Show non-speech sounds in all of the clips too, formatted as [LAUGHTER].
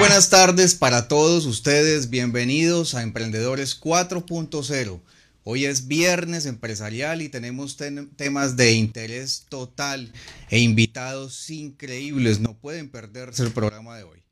buenas tardes para todos ustedes, bienvenidos a Emprendedores 4.0. Hoy es viernes empresarial y tenemos temas de interés total e invitados increíbles, no pueden perderse el programa de hoy.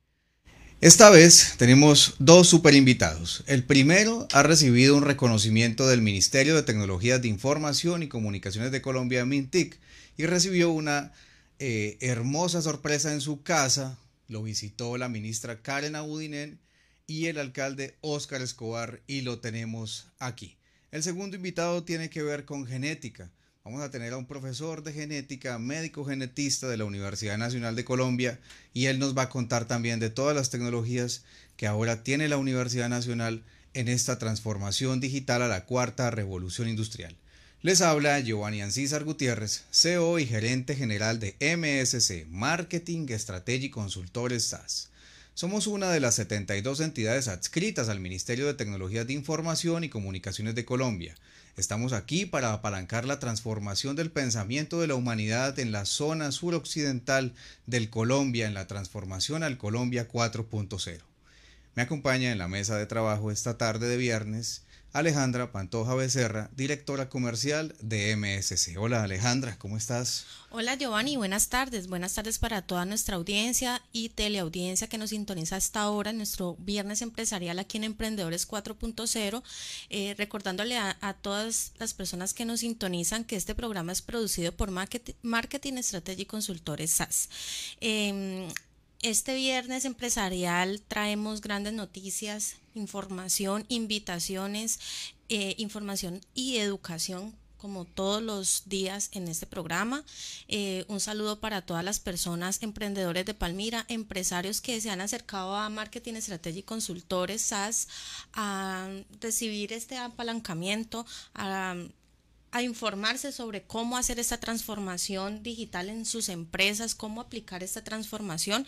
Esta vez tenemos dos super invitados. El primero ha recibido un reconocimiento del Ministerio de Tecnologías de Información y Comunicaciones de Colombia, MINTIC, y recibió una eh, hermosa sorpresa en su casa, lo visitó la ministra Karen Abudinen y el alcalde Óscar Escobar y lo tenemos aquí. El segundo invitado tiene que ver con genética. Vamos a tener a un profesor de genética, médico genetista de la Universidad Nacional de Colombia y él nos va a contar también de todas las tecnologías que ahora tiene la Universidad Nacional en esta transformación digital a la cuarta revolución industrial. Les habla Giovanni Ancísar Gutiérrez, CEO y gerente general de MSC, Marketing Strategy y Consultores SAS. Somos una de las 72 entidades adscritas al Ministerio de Tecnologías de Información y Comunicaciones de Colombia. Estamos aquí para apalancar la transformación del pensamiento de la humanidad en la zona suroccidental del Colombia, en la transformación al Colombia 4.0. Me acompaña en la mesa de trabajo esta tarde de viernes Alejandra Pantoja Becerra, directora comercial de MSC. Hola Alejandra, ¿cómo estás? Hola Giovanni, buenas tardes. Buenas tardes para toda nuestra audiencia y teleaudiencia que nos sintoniza hasta ahora en nuestro viernes empresarial aquí en Emprendedores 4.0. Eh, recordándole a, todas las personas que nos sintonizan que este programa es producido por Marketing, Strategy Consultores SAS. Em, este viernes empresarial traemos grandes noticias, información, invitaciones, eh, información y educación como todos los días en este programa. Eh, un saludo para todas las personas, emprendedores de Palmira, empresarios que se han acercado a Marketing Strategy Consultores SAS a recibir este apalancamiento, a a informarse sobre cómo hacer esta transformación digital en sus empresas, cómo aplicar esta transformación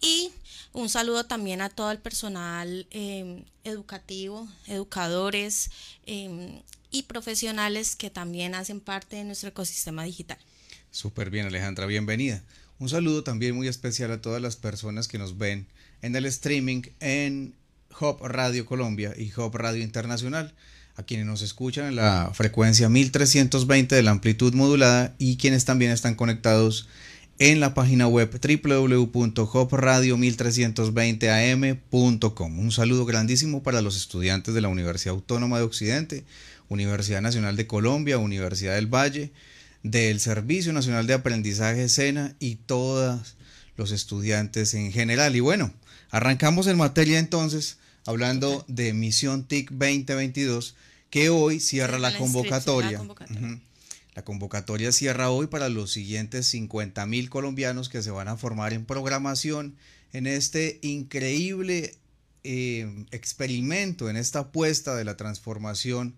y un saludo también a todo el personal em, educativo, educadores em, y profesionales que también hacen parte de nuestro ecosistema digital. Súper bien Alejandra, bienvenida. Un saludo también muy especial a todas las personas que nos ven en el streaming en Hop Radio Colombia y Hop Radio Internacional a quienes nos escuchan en la frecuencia 1320 de la amplitud modulada y quienes también están conectados en la página web www.hopradio1320am.com. Un saludo grandísimo para los estudiantes de la Universidad Autónoma de Occidente, Universidad Nacional de Colombia, Universidad del Valle, del Servicio Nacional de Aprendizaje SENA y todos los estudiantes en general. Y bueno, arrancamos en materia entonces hablando de Misión TIC 2022 que hoy cierra la, convocatoria. La convocatoria. cierra hoy para los siguientes 50 mil colombianos que se van a formar en programación en este increíble eh, experimento, en esta apuesta de la transformación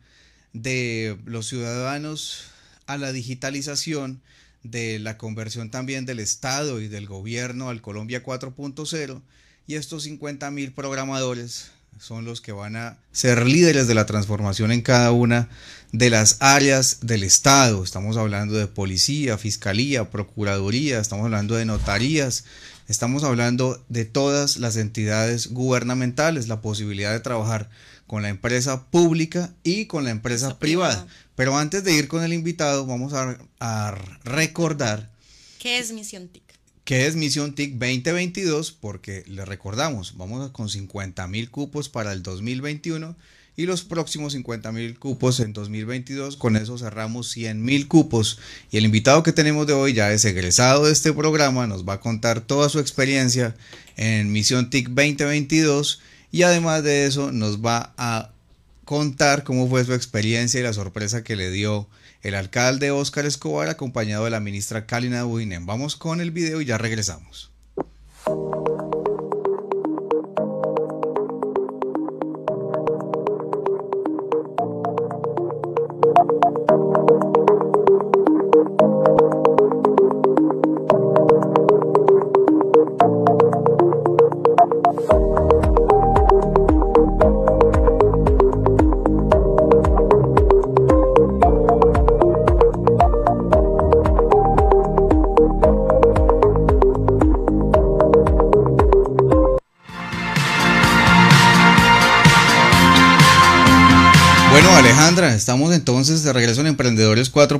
de los ciudadanos a la digitalización, de la conversión también del Estado y del gobierno al Colombia 4.0 y estos 50 mil programadores son los que van a ser líderes de la transformación en cada una de las áreas del Estado. Estamos hablando de policía, fiscalía, procuraduría, estamos hablando de notarías, estamos hablando de todas las entidades gubernamentales, la posibilidad de trabajar con la empresa pública y con la empresa privada. Pero antes de ir con el invitado, vamos a, a recordar. ¿Qué es Misión TIC? ¿Qué es Misión TIC 2022? Porque le recordamos, vamos con 50 mil cupos para el 2021 y los próximos 50 mil cupos en 2022. Con eso cerramos 100 mil cupos. Y el invitado que tenemos de hoy ya es egresado de este programa, nos va a contar toda su experiencia en Misión TIC 2022 y además de eso nos va a contar cómo fue su experiencia y la sorpresa que le dio el alcalde Óscar Escobar acompañado de la ministra Kalina Buinen. Vamos con el video y ya regresamos.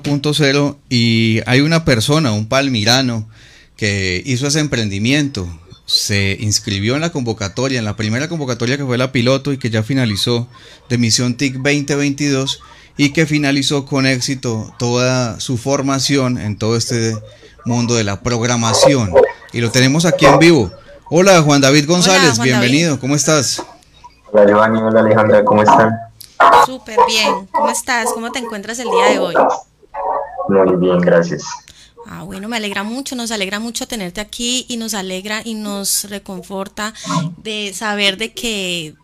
4.0 y hay una persona, un palmirano, que hizo ese emprendimiento, se inscribió en la convocatoria, en la primera convocatoria que fue la piloto y que ya finalizó de Misión TIC 2022 y que finalizó con éxito toda su formación en todo este mundo de la programación. Y lo tenemos aquí en vivo. Hola Juan David González, bienvenido, ¿cómo estás? Hola Giovanni, hola Alejandra, ¿cómo están? Súper bien, ¿cómo estás? ¿Cómo te encuentras el día de hoy? Muy bien, gracias. Ah, bueno, me alegra mucho, nos alegra mucho tenerte aquí y nos alegra y nos reconforta de saber de que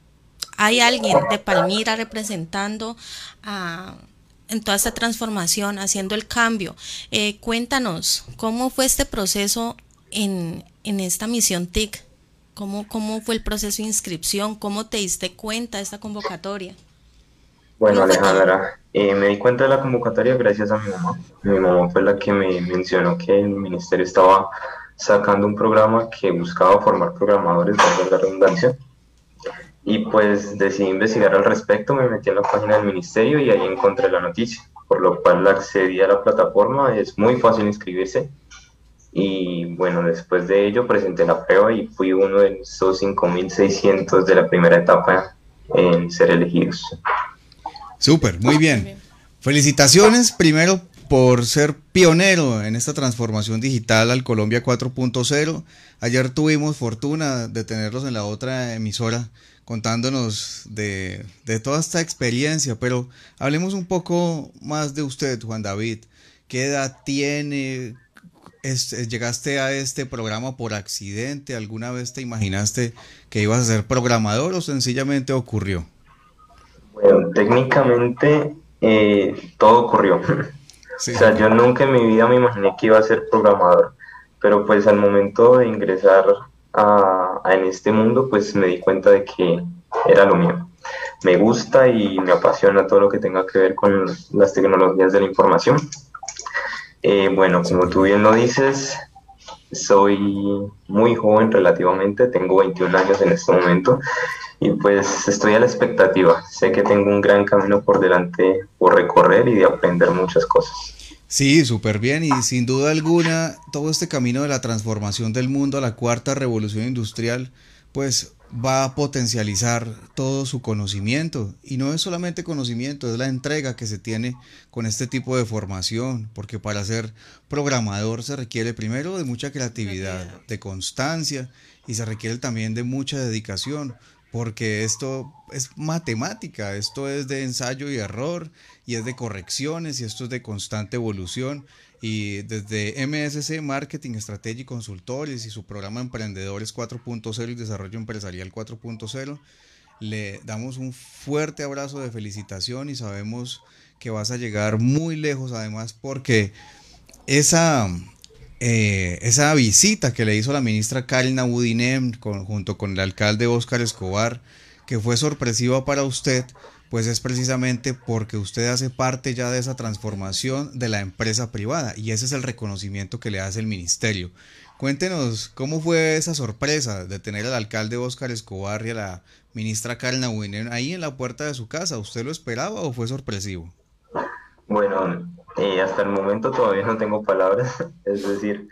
hay alguien de Palmira representando a, en toda esta transformación, haciendo el cambio. Eh, cuéntanos, ¿cómo fue este proceso en, en esta misión TIC? ¿Cómo, ¿Cómo fue el proceso de inscripción? ¿Cómo te diste cuenta de esta convocatoria? Bueno, Alejandra, eh, me di cuenta de la convocatoria gracias a mi mamá. Mi mamá fue la que me mencionó que el ministerio estaba sacando un programa que buscaba formar programadores, de la redundancia. Y pues decidí investigar al respecto, me metí en la página del ministerio y ahí encontré la noticia, por lo cual accedí a la plataforma, es muy fácil inscribirse. Y bueno, después de ello presenté la prueba y fui uno de esos 5.600 de la primera etapa en ser elegidos. Súper, muy bien. Felicitaciones primero por ser pionero en esta transformación digital al Colombia 4.0. Ayer tuvimos fortuna de tenerlos en la otra emisora contándonos de, toda esta experiencia, pero hablemos un poco más de usted, Juan David. ¿Qué edad tiene? ¿Llegaste a este programa por accidente? ¿Alguna vez te imaginaste que ibas a ser programador o sencillamente ocurrió? Bueno, técnicamente eh, todo ocurrió. [LAUGHS] o sea, yo nunca en mi vida me imaginé que iba a ser programador, pero pues al momento de ingresar a, en este mundo, pues me di cuenta de que era lo mío. Me gusta y me apasiona todo lo que tenga que ver con las tecnologías de la información. Eh, bueno, como tú bien lo dices, soy muy joven relativamente, tengo 21 años en este momento y pues estoy a la expectativa. Sé que tengo un gran camino por delante por recorrer y de aprender muchas cosas. Sí, súper bien y sin duda alguna todo este camino de la transformación del mundo a la cuarta revolución industrial pues va a potencializar todo su conocimiento y no es solamente conocimiento, es la entrega que se tiene con este tipo de formación, porque para ser programador se requiere primero de mucha creatividad, de constancia y se requiere también de mucha dedicación, porque esto es matemática, esto es de ensayo y error, y es de correcciones, y esto es de constante evolución. Y desde MSC Marketing, Estrategia y Consultores y su programa Emprendedores 4.0 y Desarrollo Empresarial 4.0, le damos un fuerte abrazo de felicitación y sabemos que vas a llegar muy lejos además porque esa, eh, esa visita que le hizo la ministra Karina Budinem junto con el alcalde Óscar Escobar, que fue sorpresiva para usted, pues es precisamente porque usted hace parte ya de esa transformación de la empresa privada y ese es el reconocimiento que le hace el ministerio. Cuéntenos cómo fue esa sorpresa de tener al alcalde Óscar Escobar y a la ministra Karina Budinem ahí en la puerta de su casa. ¿Usted lo esperaba o fue sorpresivo? Bueno, eh, hasta el momento todavía no tengo palabras, [LAUGHS] es decir,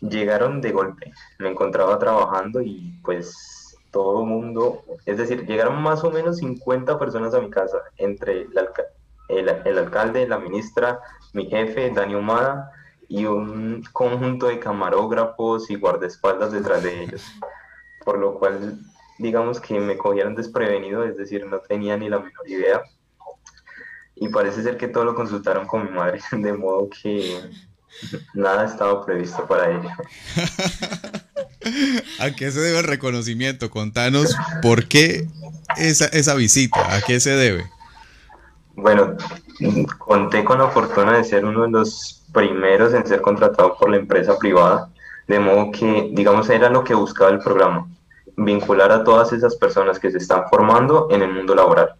llegaron de golpe. Me encontraba trabajando y pues todo el mundo, es decir, llegaron más o menos 50 personas a mi casa, entre el, el, alcalde, la ministra, mi jefe, Dani Humada, y un conjunto de camarógrafos y guardaespaldas detrás de ellos. Por lo cual, digamos que me cogieron desprevenido, es decir, no tenía ni la menor idea y parece ser que todo lo consultaron con mi madre, [LAUGHS] de modo que nada estaba previsto para ello. [LAUGHS] ¿A qué se debe el reconocimiento? Contanos por qué esa, esa visita, ¿a qué se debe? Bueno, conté con la fortuna de ser uno de los primeros en ser contratado por la empresa privada, de modo que, digamos, era lo que buscaba el programa, vincular a todas esas personas que se están formando en el mundo laboral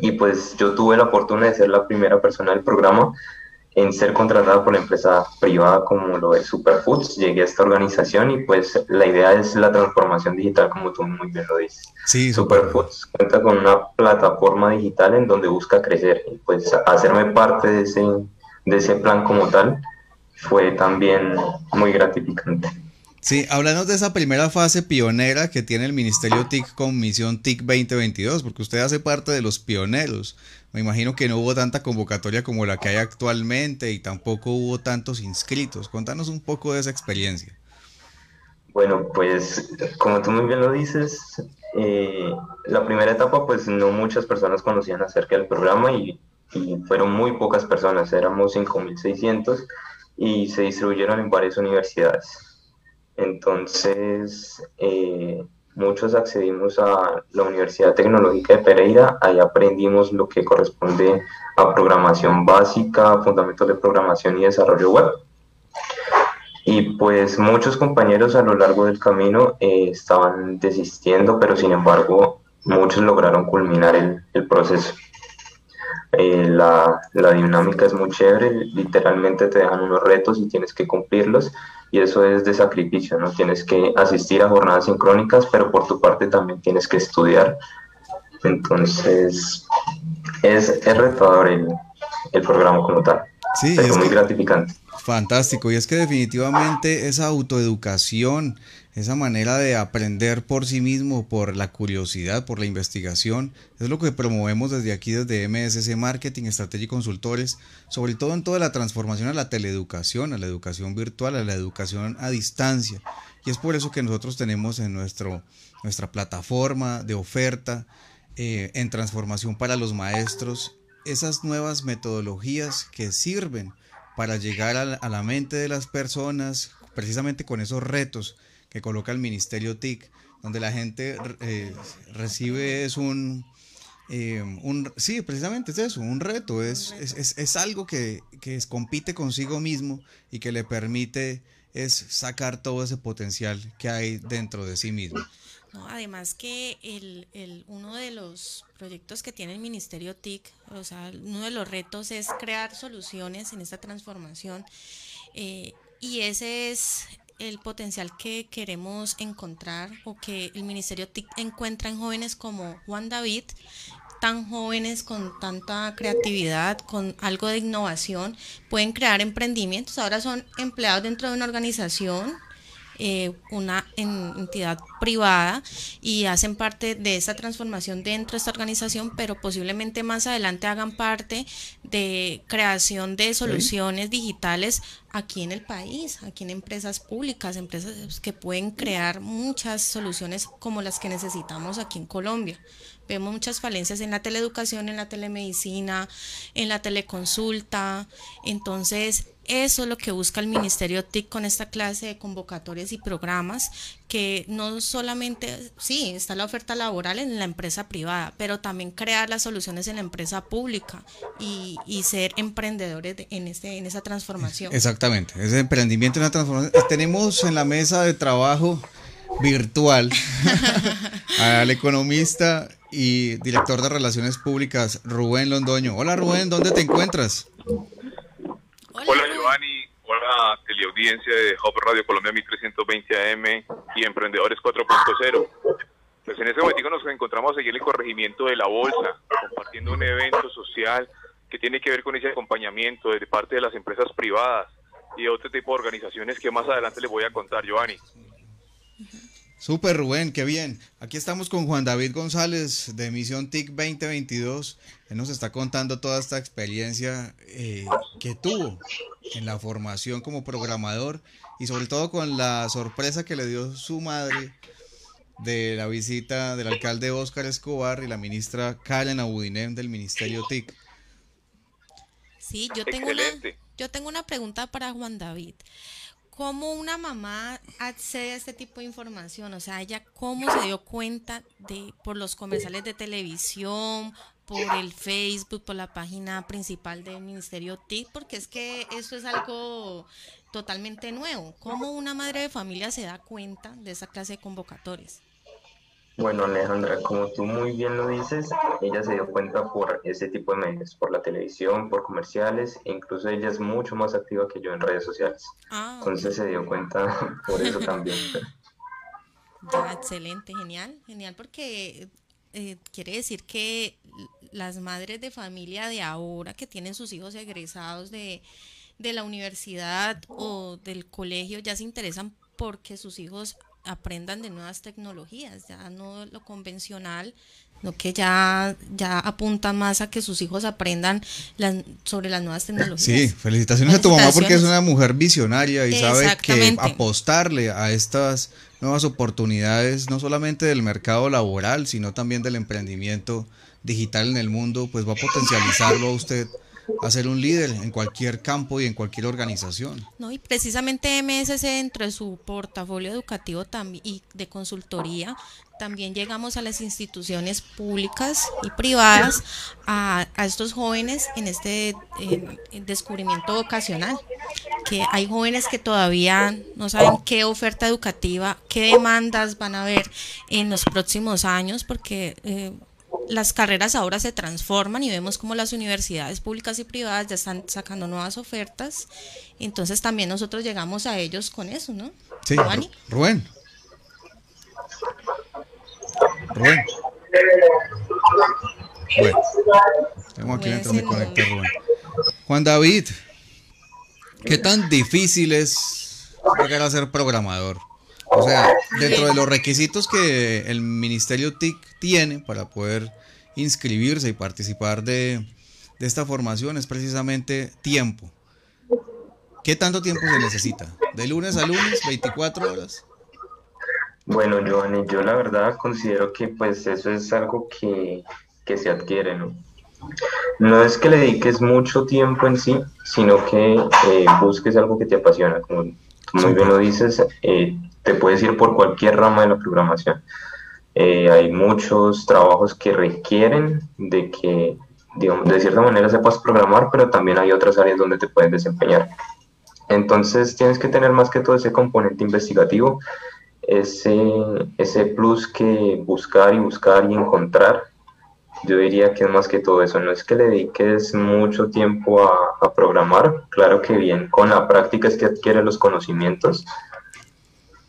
y pues yo tuve la fortuna de ser la primera persona del programa en ser contratada por la empresa privada como lo es Superfoods. Llegué a esta organización y pues la idea es la transformación digital, como tú muy bien lo dices. Sí, Superfoods cuenta con una plataforma digital en donde busca crecer y pues hacerme parte de ese, de ese plan como tal fue también muy gratificante. Sí, háblanos de esa primera fase pionera que tiene el Ministerio TIC con Misión TIC 2022, porque usted hace parte de los pioneros. Me imagino que no hubo tanta convocatoria como la que hay actualmente y tampoco hubo tantos inscritos. Contanos un poco de esa experiencia. Bueno, pues como tú muy bien lo dices, eh, la primera etapa pues no muchas personas conocían acerca del programa y, y fueron muy pocas personas, éramos 5.600 y se distribuyeron en varias universidades. Entonces, eh, muchos accedimos a la Universidad Tecnológica de Pereira, ahí aprendimos lo que corresponde a programación básica, fundamentos de programación y desarrollo web. Y pues muchos compañeros a lo largo del camino eh, estaban desistiendo, pero sin embargo muchos lograron culminar el, el proceso. Eh, la, la, dinámica es muy chévere, literalmente te dejan unos retos y tienes que cumplirlos y eso es de sacrificio, ¿no? Tienes que asistir a jornadas sincrónicas, pero por tu parte también tienes que estudiar. Entonces, es, es retador el, el programa como tal. Sí, es muy gratificante. Fantástico, y es que definitivamente esa autoeducación, esa manera de aprender por sí mismo, por la curiosidad, por la investigación, es lo que promovemos desde aquí, desde MSC Marketing, Estrategia y Consultores, sobre todo en toda la transformación a la teleeducación, a la educación virtual, a la educación a distancia. Y es por eso que nosotros tenemos en nuestro, nuestra plataforma de oferta eh, en transformación para los maestros esas nuevas metodologías que sirven para llegar a la, a la, mente de las personas, precisamente con esos retos que coloca el Ministerio TIC, donde la gente eh, recibe es un, eh, un, sí, precisamente es eso, un reto, es, es, es, es algo que, que compite consigo mismo y que le permite es sacar todo ese potencial que hay dentro de sí mismo. No, además que el, el, uno de los proyectos que tiene el Ministerio TIC, o sea, uno de los retos es crear soluciones en esta transformación eh, y ese es el potencial que queremos encontrar o que el Ministerio TIC encuentra en jóvenes como Juan David, tan jóvenes con tanta creatividad, con algo de innovación, pueden crear emprendimientos. Ahora son empleados dentro de una organización eh, una entidad privada y hacen parte de esa transformación dentro de esta organización, pero posiblemente más adelante hagan parte de creación de soluciones digitales aquí en el país, aquí en empresas públicas, empresas que pueden crear muchas soluciones como las que necesitamos aquí en Colombia. Vemos muchas falencias en la teleeducación, en la telemedicina, en la teleconsulta. Entonces, eso es lo que busca el Ministerio TIC con esta clase de convocatorias y programas, que no solamente, sí, está la oferta laboral en la empresa privada, pero también crear las soluciones en la empresa pública y, y ser emprendedores de, en, este, en esa transformación. Exactamente, ese emprendimiento en la transformación. Tenemos en la mesa de trabajo virtual [LAUGHS] al economista y director de Relaciones Públicas, Rubén Londoño. Hola Rubén, ¿dónde te encuentras? Hola Giovanni, hola teleaudiencia de Hub Radio Colombia 1320 AM y Emprendedores 4.0. Pues en este momento nos encontramos aquí en el corregimiento de la Bolsa, compartiendo un evento social que tiene que ver con ese acompañamiento de parte de las empresas privadas y otro tipo de organizaciones que más adelante les voy a contar, Giovanni. Super Rubén, qué bien. Aquí estamos con Juan David González de Misión TIC 2022. Él nos está contando toda esta experiencia eh, que tuvo en la formación como programador y sobre todo con la sorpresa que le dio su madre de la visita del alcalde Óscar Escobar y la ministra Karen Abudinem del Ministerio TIC. Sí, yo tengo, una, yo tengo una pregunta para Juan David. ¿Cómo una mamá accede a este tipo de información? O sea, ella cómo se dio cuenta de por los comerciales de televisión, por el Facebook, por la página principal del Ministerio TIC, porque es que eso es algo totalmente nuevo. ¿Cómo una madre de familia se da cuenta de esa clase de convocatorias? Bueno, Alejandra, como tú muy bien lo dices, ella se dio cuenta por ese tipo de medios, por la televisión, por comerciales, e incluso ella es mucho más activa que yo en redes sociales. Ah, Entonces se dio cuenta [LAUGHS] por eso también. Ya, excelente, genial, genial, porque eh, quiere decir que las madres de familia de ahora que tienen sus hijos egresados de, de la universidad o del colegio ya se interesan porque sus hijos aprendan de nuevas tecnologías, ya no lo convencional, no que ya, ya apunta más a que sus hijos aprendan sobre las nuevas tecnologías. Sí, felicitaciones, a tu mamá porque es una mujer visionaria y sabe que apostarle a estas nuevas oportunidades, no solamente del mercado laboral, sino también del emprendimiento digital en el mundo, pues va a potencializarlo a usted a un líder en cualquier campo y en cualquier organización. No, y precisamente MSC dentro de su portafolio educativo y de consultoría, también llegamos a las instituciones públicas y privadas, a, estos jóvenes en este descubrimiento vocacional, que hay jóvenes que todavía no saben qué oferta educativa, qué demandas van a haber en los próximos años, porque... Eh, las carreras ahora se transforman y vemos como las universidades públicas y privadas ya están sacando nuevas ofertas. Entonces también nosotros llegamos a ellos con eso, ¿no? Sí, Rubén. Rubén. Bueno, tengo aquí dentro me conecté Rubén. Juan David, ¿qué tan difícil es llegar a ser programador? O sea, dentro de los requisitos que el Ministerio TIC tiene para poder inscribirse y participar de, esta formación es precisamente tiempo. ¿Qué tanto tiempo se necesita? ¿De lunes a lunes, 24 horas? Bueno, Giovanni, yo la verdad considero que pues eso es algo que, se adquiere, ¿no? No es que le dediques mucho tiempo en sí, sino que eh, busques algo que te apasiona. Como muy bien lo dices, eh, te puedes ir por cualquier rama de la programación. Eh, hay muchos trabajos que requieren de que, digamos, de cierta manera sepas programar, pero también hay otras áreas donde te puedes desempeñar. Entonces tienes que tener más que todo ese componente investigativo, ese, ese plus que buscar y buscar y encontrar. Yo diría que es más que todo eso, no es que le dediques mucho tiempo a, programar, claro que bien, con la práctica es que adquiere los conocimientos,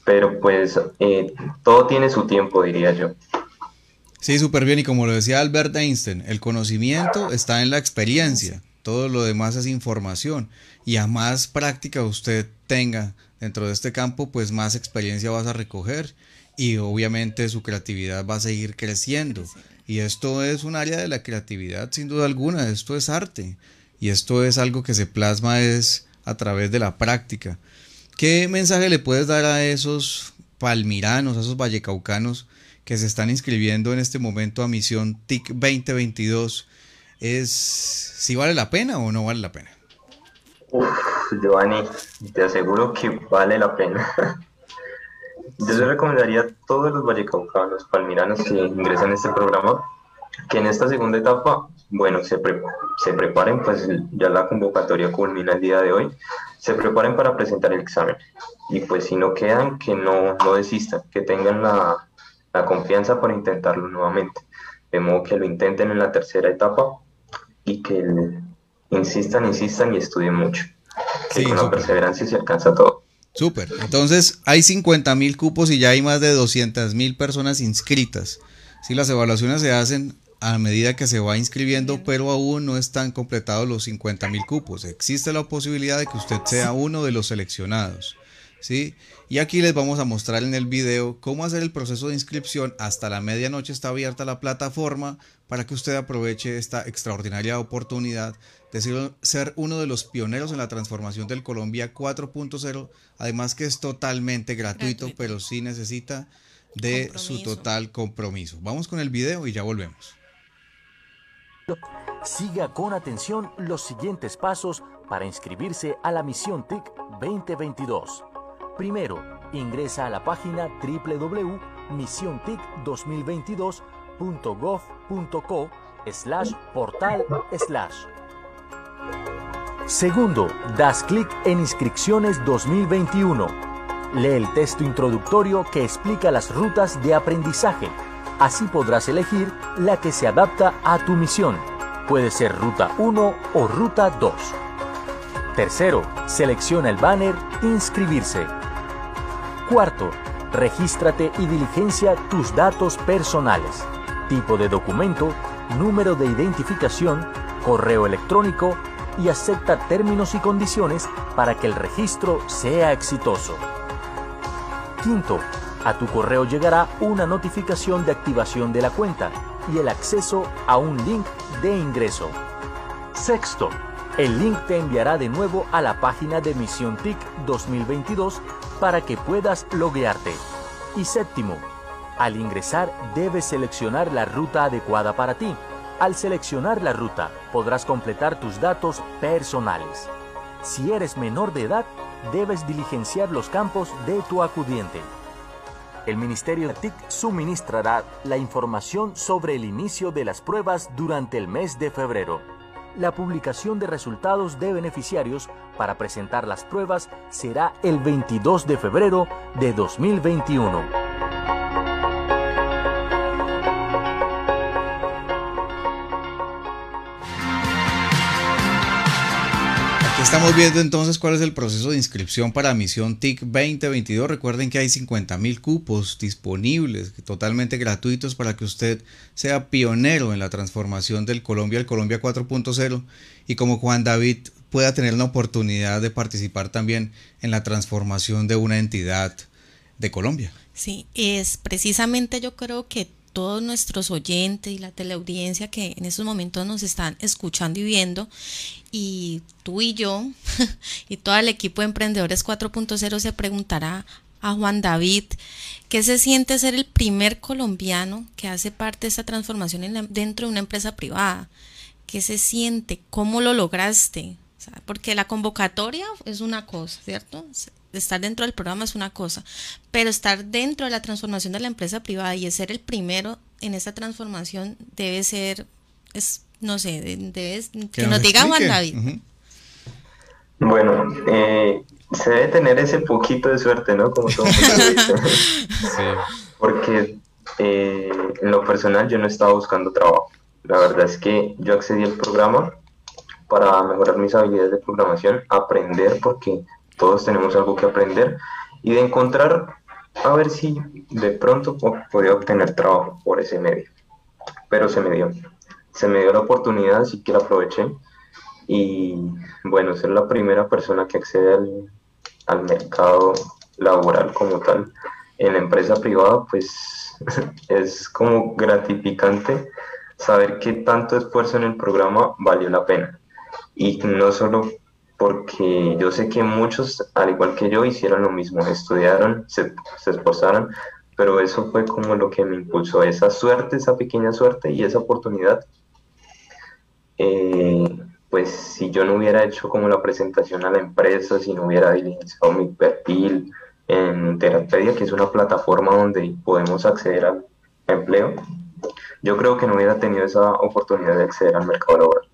pero pues eh, todo tiene su tiempo, diría yo. Sí, súper bien. Y como lo decía Albert Einstein, el conocimiento está en la experiencia. Todo lo demás es información. Y a más práctica usted tenga dentro de este campo, pues más experiencia vas a recoger. Y obviamente su creatividad va a seguir creciendo. Y esto es un área de la creatividad, sin duda alguna. Esto es arte. Y esto es algo que se plasma es a través de la práctica. ¿Qué mensaje le puedes dar a esos palmiranos, a esos vallecaucanos que se están inscribiendo en este momento a Misión TIC 2022? ¿Es si vale la pena o no vale la pena? Uf, Giovanni, te aseguro que vale la pena. [LAUGHS] Yo le recomendaría a todos los vallecaucanos, palmiranos que ingresan a este programa, que en esta segunda etapa, bueno, se, se preparen, pues ya la convocatoria culmina el día de hoy, se preparen para presentar el examen. Y pues si no quedan, que no, no desistan, que tengan la, la confianza para intentarlo nuevamente. De modo que lo intenten en la tercera etapa y que insistan, insistan y estudien mucho. Que con la perseverancia se alcanza todo. Súper. Entonces hay 50 mil cupos y ya hay más de 200 mil personas inscritas. Si las evaluaciones se hacen a medida que se va inscribiendo, pero aún no están completados los 50 mil cupos. Existe la posibilidad de que usted sea uno de los seleccionados. ¿sí? Y aquí les vamos a mostrar en el video cómo hacer el proceso de inscripción. Hasta la medianoche está abierta la plataforma para que usted aproveche esta extraordinaria oportunidad de ser uno de los pioneros en la transformación del Colombia 4.0. Además que es totalmente gratuito, pero sí necesita de su total compromiso. Vamos con el video y ya volvemos. Siga con atención los siguientes pasos para inscribirse a la misión TIC 2022. Primero, ingresa a la página www.misiontic2022.gov.co slash portal slash. Segundo, das clic en Inscripciones 2021. Lee el texto introductorio que explica las rutas de aprendizaje Así podrás elegir la que se adapta a tu misión. Puede ser Ruta 1 o Ruta 2. Tercero, selecciona el banner Inscribirse. Cuarto, regístrate y diligencia tus datos personales. Tipo de documento, número de identificación, correo electrónico y acepta términos y condiciones para que el registro sea exitoso. Quinto, a tu correo llegará una notificación de activación de la cuenta y el acceso a un link de ingreso. Sexto, el link te enviará de nuevo a la página de Misión TIC 2022 para que puedas loguearte. Y séptimo, al ingresar debes seleccionar la ruta adecuada para ti. Al seleccionar la ruta podrás completar tus datos personales. Si eres menor de edad, debes diligenciar los campos de tu acudiente. El Ministerio de TIC suministrará la información sobre el inicio de las pruebas durante el mes de febrero. La publicación de resultados de beneficiarios para presentar las pruebas será el 22 de febrero de 2021. Estamos viendo entonces cuál es el proceso de inscripción para Misión TIC 2022. Recuerden que hay 50 mil cupos disponibles, totalmente gratuitos para que usted sea pionero en la transformación del Colombia al Colombia 4.0 y como Juan David pueda tener la oportunidad de participar también en la transformación de una entidad de Colombia. Sí, es precisamente yo creo que todos nuestros oyentes y la teleaudiencia que en estos momentos nos están escuchando y viendo, y tú y yo, [LAUGHS] y todo el equipo de Emprendedores 4.0 se preguntará a Juan David, ¿qué se siente ser el primer colombiano que hace parte de esta transformación dentro de una empresa privada? ¿Qué se siente? ¿Cómo lo lograste? porque la convocatoria es una cosa, ¿cierto? Estar dentro del programa es una cosa, pero estar dentro de la transformación de la empresa privada y ser el primero en esa transformación debe ser, es, no sé, debe, que, nos, diga Juan David. Bueno, eh, se debe tener ese poquito de suerte, ¿no? Como todo mundo [LAUGHS] sí. Porque eh, en lo personal yo no estaba buscando trabajo. La verdad es que yo accedí al programa para mejorar mis habilidades de programación, aprender porque todos tenemos algo que aprender y de encontrar a ver si de pronto podía obtener trabajo por ese medio. Pero se me dio, se me dio la oportunidad, así que la aproveché y bueno, ser la primera persona que accede al, al mercado laboral como tal en la empresa privada, pues [LAUGHS] es como gratificante saber que tanto esfuerzo en el programa valió la pena. Y no solo porque yo sé que muchos, al igual que yo, hicieron lo mismo, estudiaron, se, se esforzaron, pero eso fue como lo que me impulsó, esa suerte, esa pequeña suerte y esa oportunidad. Eh, pues si yo no hubiera hecho como la presentación a la empresa, si no hubiera diligenciado mi perfil en Terapedia, que es una plataforma donde podemos acceder al empleo, yo creo que no hubiera tenido esa oportunidad de acceder al mercado laboral.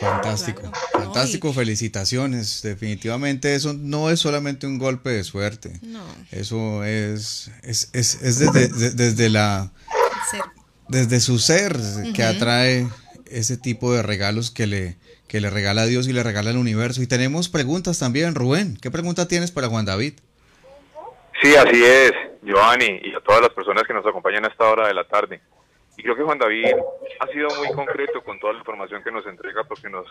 Fantástico, fantástico, felicitaciones. Definitivamente eso no es solamente un golpe de suerte. No. Eso es, es, es, es desde, desde, la desde su ser que atrae ese tipo de regalos que le, que le regala a Dios y le regala al universo. Y tenemos preguntas también, Rubén. ¿Qué pregunta tienes para Juan David? Sí, así es, Giovanni, y a todas las personas que nos acompañan a esta hora de la tarde. Y creo que Juan David ha sido muy concreto con toda la información que nos entrega porque nos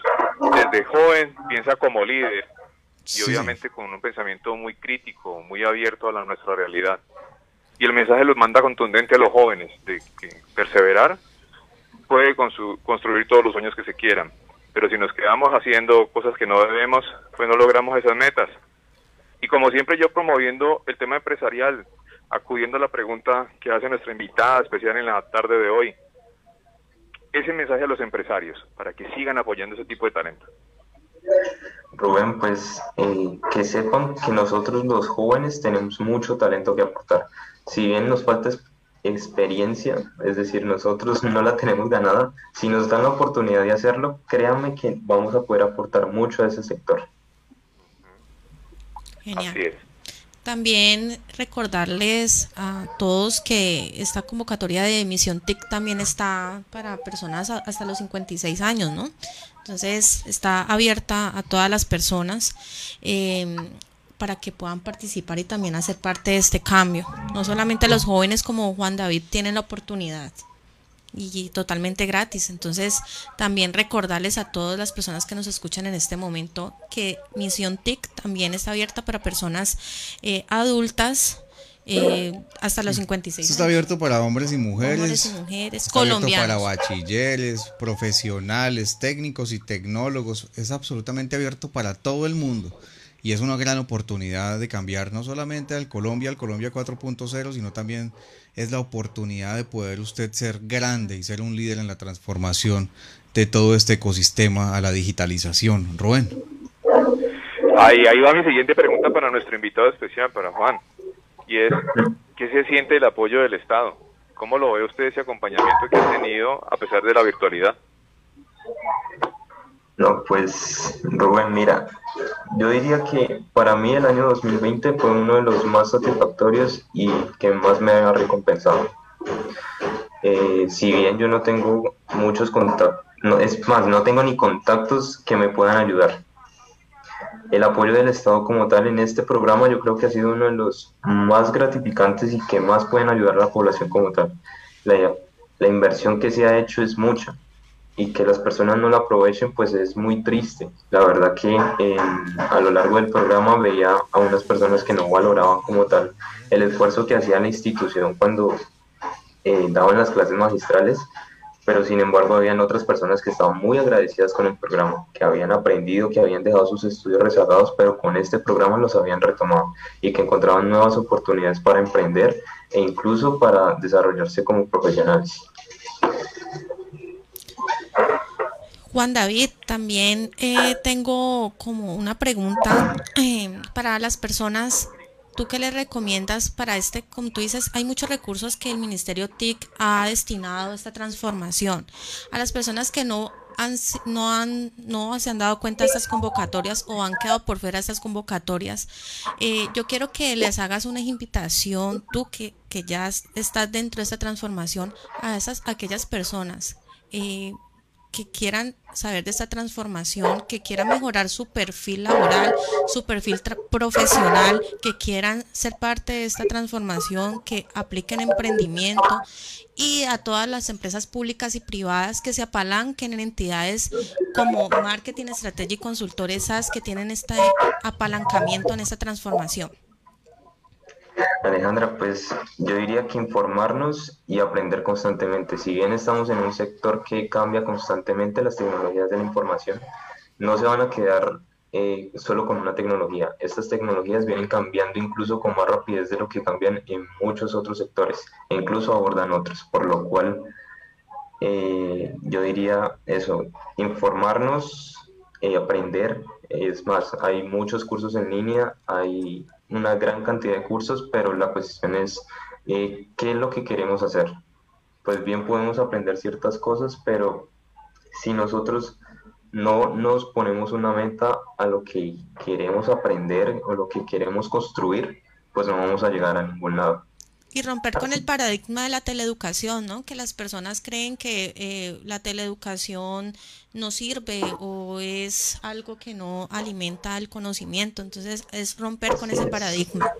desde joven piensa como líder y obviamente con un pensamiento muy crítico, muy abierto a la, nuestra realidad. Y el mensaje los manda contundente a los jóvenes de que perseverar puede construir todos los sueños que se quieran, pero si nos quedamos haciendo cosas que no debemos, pues no logramos esas metas. Y como siempre yo promoviendo el tema empresarial, acudiendo a la pregunta que hace nuestra invitada especial en la tarde de hoy, ese mensaje a los empresarios para que sigan apoyando ese tipo de talento. Rubén, pues eh, que sepan que nosotros los jóvenes tenemos mucho talento que aportar. Si bien nos falta experiencia, es decir, nosotros no la tenemos ganada, si nos dan la oportunidad de hacerlo, créanme que vamos a poder aportar mucho a ese sector. Genial. Así es. También recordarles a todos que esta convocatoria de emisión TIC también está para personas hasta los 56 años, ¿no? Entonces está abierta a todas las personas em, para que puedan participar y también hacer parte de este cambio. No solamente los jóvenes como Juan David tienen la oportunidad y totalmente gratis. Entonces, también recordarles a todas las personas que nos escuchan en este momento que Misión TIC también está abierta para personas eh, adultas. Eh, hasta los 56 Esto está abierto para hombres y mujeres. Hombres y mujeres, colombianos. para bachilleres, profesionales, técnicos y tecnólogos. Es absolutamente abierto para todo el mundo y es una gran oportunidad de cambiar no solamente al Colombia, al Colombia 4.0, sino también es la oportunidad de poder usted ser grande y ser un líder en la transformación de todo este ecosistema a la digitalización. Rubén. Ahí, ahí va mi siguiente pregunta para nuestro invitado especial, para Juan, y es, ¿qué se siente el apoyo del Estado? ¿Cómo lo ve usted ese acompañamiento que ha tenido a pesar de la virtualidad? No, pues Rubén, mira, yo diría que para mí el año 2020 fue uno de los más satisfactorios y que más me ha recompensado. Eh, si bien yo no tengo muchos contactos, no, es más, no tengo ni contactos que me puedan ayudar. El apoyo del Estado como tal en este programa yo creo que ha sido uno de los más gratificantes y que más pueden ayudar a la población como tal. La, la inversión que se ha hecho es mucha y que las personas no lo aprovechen, pues es muy triste. La verdad que a lo largo del programa veía a unas personas que no valoraban como tal el esfuerzo que hacía la institución cuando eh, daban las clases magistrales, pero sin embargo habían otras personas que estaban muy agradecidas con el programa, que habían aprendido, que habían dejado sus estudios rezagados, pero con este programa los habían retomado y que encontraban nuevas oportunidades para emprender e incluso para desarrollarse como profesionales. Juan David, también eh, tengo como una pregunta eh, para las personas. ¿Tú qué les recomiendas para este? Como tú dices, hay muchos recursos que el Ministerio TIC ha destinado a esta transformación. A las personas que no han, no, han, no se han dado cuenta de estas convocatorias o han quedado por fuera de estas convocatorias, eh, yo quiero que les hagas una invitación, tú que, que ya estás dentro de esta transformación, a esas aquellas personas. Eh, que quieran saber de esta transformación, que quieran mejorar su perfil laboral, su perfil profesional, que quieran ser parte de esta transformación, que apliquen emprendimiento y a todas las empresas públicas y privadas que se apalanquen en entidades como Marketing Strategy y Consultores SAS que tienen este apalancamiento en esta transformación. Alejandra, pues yo diría que informarnos y aprender constantemente. Si bien estamos en un sector que cambia constantemente las tecnologías de la información, no se van a quedar eh, solo con una tecnología. Estas tecnologías vienen cambiando incluso con más rapidez de lo que cambian en muchos otros sectores e incluso abordan otros, por lo cual eh, yo diría eso, informarnos, eh, aprender. Es más, hay muchos cursos en línea, hay una gran cantidad de cursos, pero la cuestión es eh, qué es lo que queremos hacer. Pues bien podemos aprender ciertas cosas, pero si nosotros no nos ponemos una meta a lo que queremos aprender o lo que queremos construir, pues no vamos a llegar a ningún lado y romper con el paradigma de la teleeducación, ¿no? Que las personas creen que eh, la teleeducación no sirve o es algo que no alimenta el conocimiento. Entonces es romper con ese paradigma.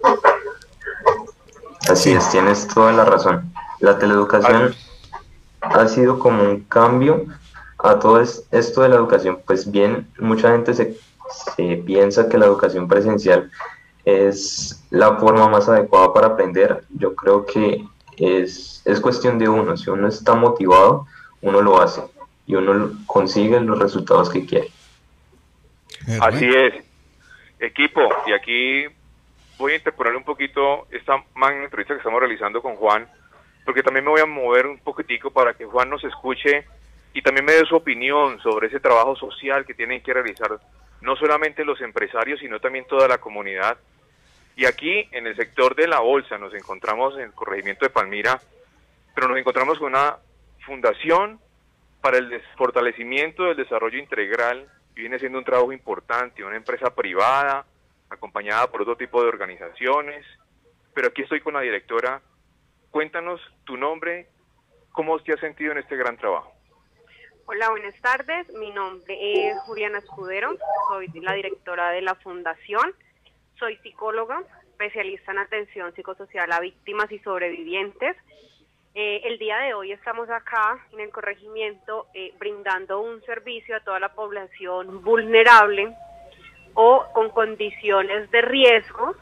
Así es, tienes toda la razón. La teleeducación ha sido como un cambio a todo esto de la educación. Pues bien, mucha gente se, se piensa que la educación presencial es la forma más adecuada para aprender. Yo creo que es, es cuestión de uno. Si uno está motivado, uno lo hace y uno consigue los resultados que quiere. Así es. Equipo, y aquí voy a interponer un poquito esta magna entrevista que estamos realizando con Juan, porque también me voy a mover un poquitico para que Juan nos escuche y también me dé su opinión sobre ese trabajo social que tienen que realizar no solamente los empresarios, sino también toda la comunidad y aquí, en el sector de la bolsa, nos encontramos en el corregimiento de Palmira, pero nos encontramos con una fundación para el fortalecimiento del desarrollo integral, y viene siendo un trabajo importante, una empresa privada, acompañada por otro tipo de organizaciones, pero aquí estoy con la directora. Cuéntanos tu nombre, cómo te has sentido en este gran trabajo. Hola, buenas tardes. Mi nombre es Juliana Escudero, soy la directora de la fundación, soy psicóloga, especialista en atención psicosocial a víctimas y sobrevivientes. Eh, el día de hoy estamos acá en el corregimiento eh, brindando un servicio a toda la población vulnerable o con condiciones de riesgo,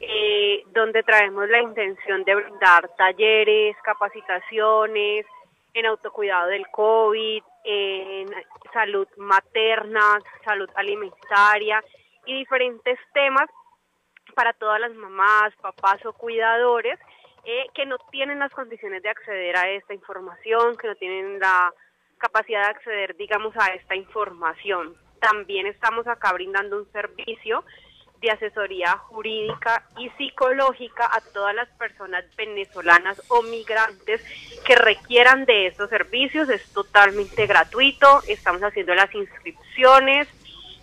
eh, donde traemos la intención de brindar talleres, capacitaciones en autocuidado del COVID, en salud materna, salud alimentaria y diferentes temas para todas las mamás, papás o cuidadores eh, que no tienen las condiciones de acceder a esta información, que no tienen la capacidad de acceder, digamos, a esta información. También estamos acá brindando un servicio de asesoría jurídica y psicológica a todas las personas venezolanas o migrantes que requieran de estos servicios. Es totalmente gratuito, estamos haciendo las inscripciones,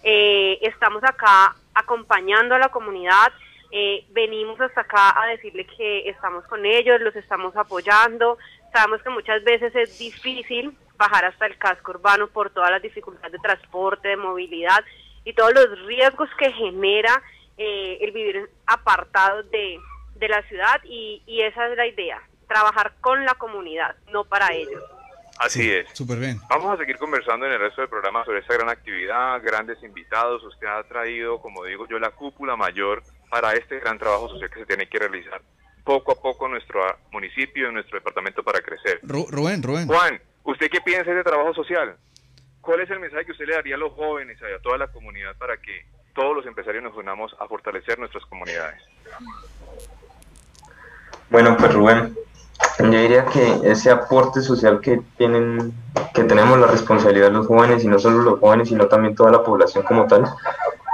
eh, estamos acá acompañando a la comunidad, eh, venimos hasta acá a decirle que estamos con ellos, los estamos apoyando, sabemos que muchas veces es difícil bajar hasta el casco urbano por todas las dificultades de transporte, de movilidad y todos los riesgos que genera eh, el vivir apartado de, la ciudad y, esa es la idea, trabajar con la comunidad, no para ellos. Así es. Súper bien. Vamos a seguir conversando en el resto del programa sobre esta gran actividad, grandes invitados. Usted ha traído, como digo yo, la cúpula mayor para este gran trabajo social que se tiene que realizar poco a poco en nuestro municipio, en nuestro departamento para crecer. Rubén, Rubén. Juan, ¿Usted qué piensa de trabajo social? ¿Cuál es el mensaje que usted le daría a los jóvenes y a toda la comunidad para que todos los empresarios nos unamos a fortalecer nuestras comunidades? Bueno, pues Rubén, yo diría que ese aporte social que tienen, que tenemos la responsabilidad de los jóvenes y no solo los jóvenes, sino también toda la población como tal,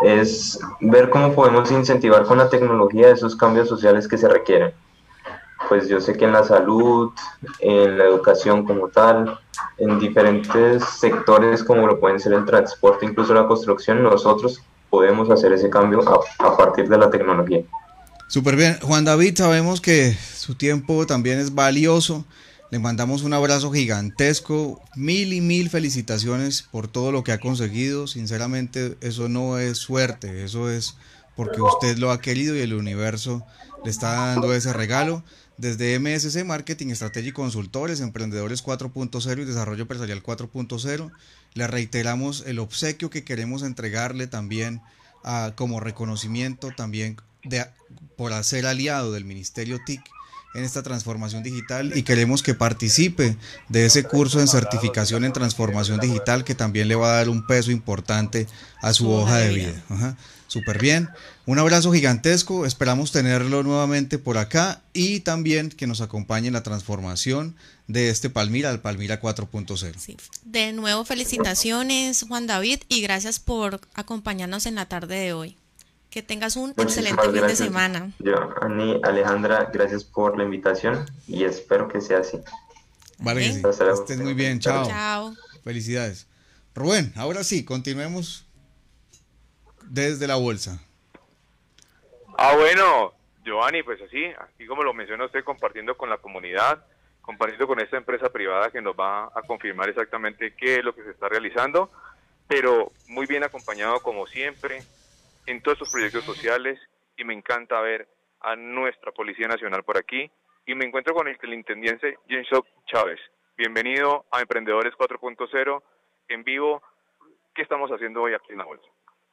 es ver cómo podemos incentivar con la tecnología esos cambios sociales que se requieren pues yo sé que en la salud, en la educación como tal, en diferentes sectores como lo pueden ser el transporte, incluso la construcción, nosotros podemos hacer ese cambio a, partir de la tecnología. Súper bien. Juan David, sabemos que su tiempo también es valioso. Le mandamos un abrazo gigantesco. Mil y mil felicitaciones por todo lo que ha conseguido. Sinceramente, eso no es suerte, eso es porque usted lo ha querido y el universo le está dando ese regalo. Desde MSC Marketing, Strategy Consultores, Emprendedores 4.0 y Desarrollo Empresarial 4.0, le reiteramos el obsequio que queremos entregarle también como reconocimiento también por ser aliado del Ministerio TIC en esta transformación digital y queremos que participe de ese curso en certificación en transformación digital que también le va a dar un peso importante a su hoja de vida. Ajá súper bien. Un abrazo gigantesco, esperamos tenerlo nuevamente por acá y también que nos acompañe en la transformación de este Palmira al Palmira 4.0. De nuevo felicitaciones Juan David y gracias por acompañarnos en la tarde de hoy. Que tengas un excelente fin de semana. Yo, Ani, Alejandra, gracias por la invitación y espero que sea así. Vale, que muy bien, chao. Chao. Felicidades. Rubén, ahora sí, continuemos desde la bolsa. Ah, bueno, Giovanni, pues así, así como lo menciona usted, compartiendo con la comunidad, compartiendo con esta empresa privada que nos va a confirmar exactamente qué es lo que se está realizando, pero muy bien acompañado como siempre en todos estos proyectos sociales y me encanta ver a nuestra Policía Nacional por aquí y me encuentro con el, intendiente Jensok Chávez. Bienvenido a Emprendedores 4.0 en vivo. ¿Qué estamos haciendo hoy aquí en la bolsa?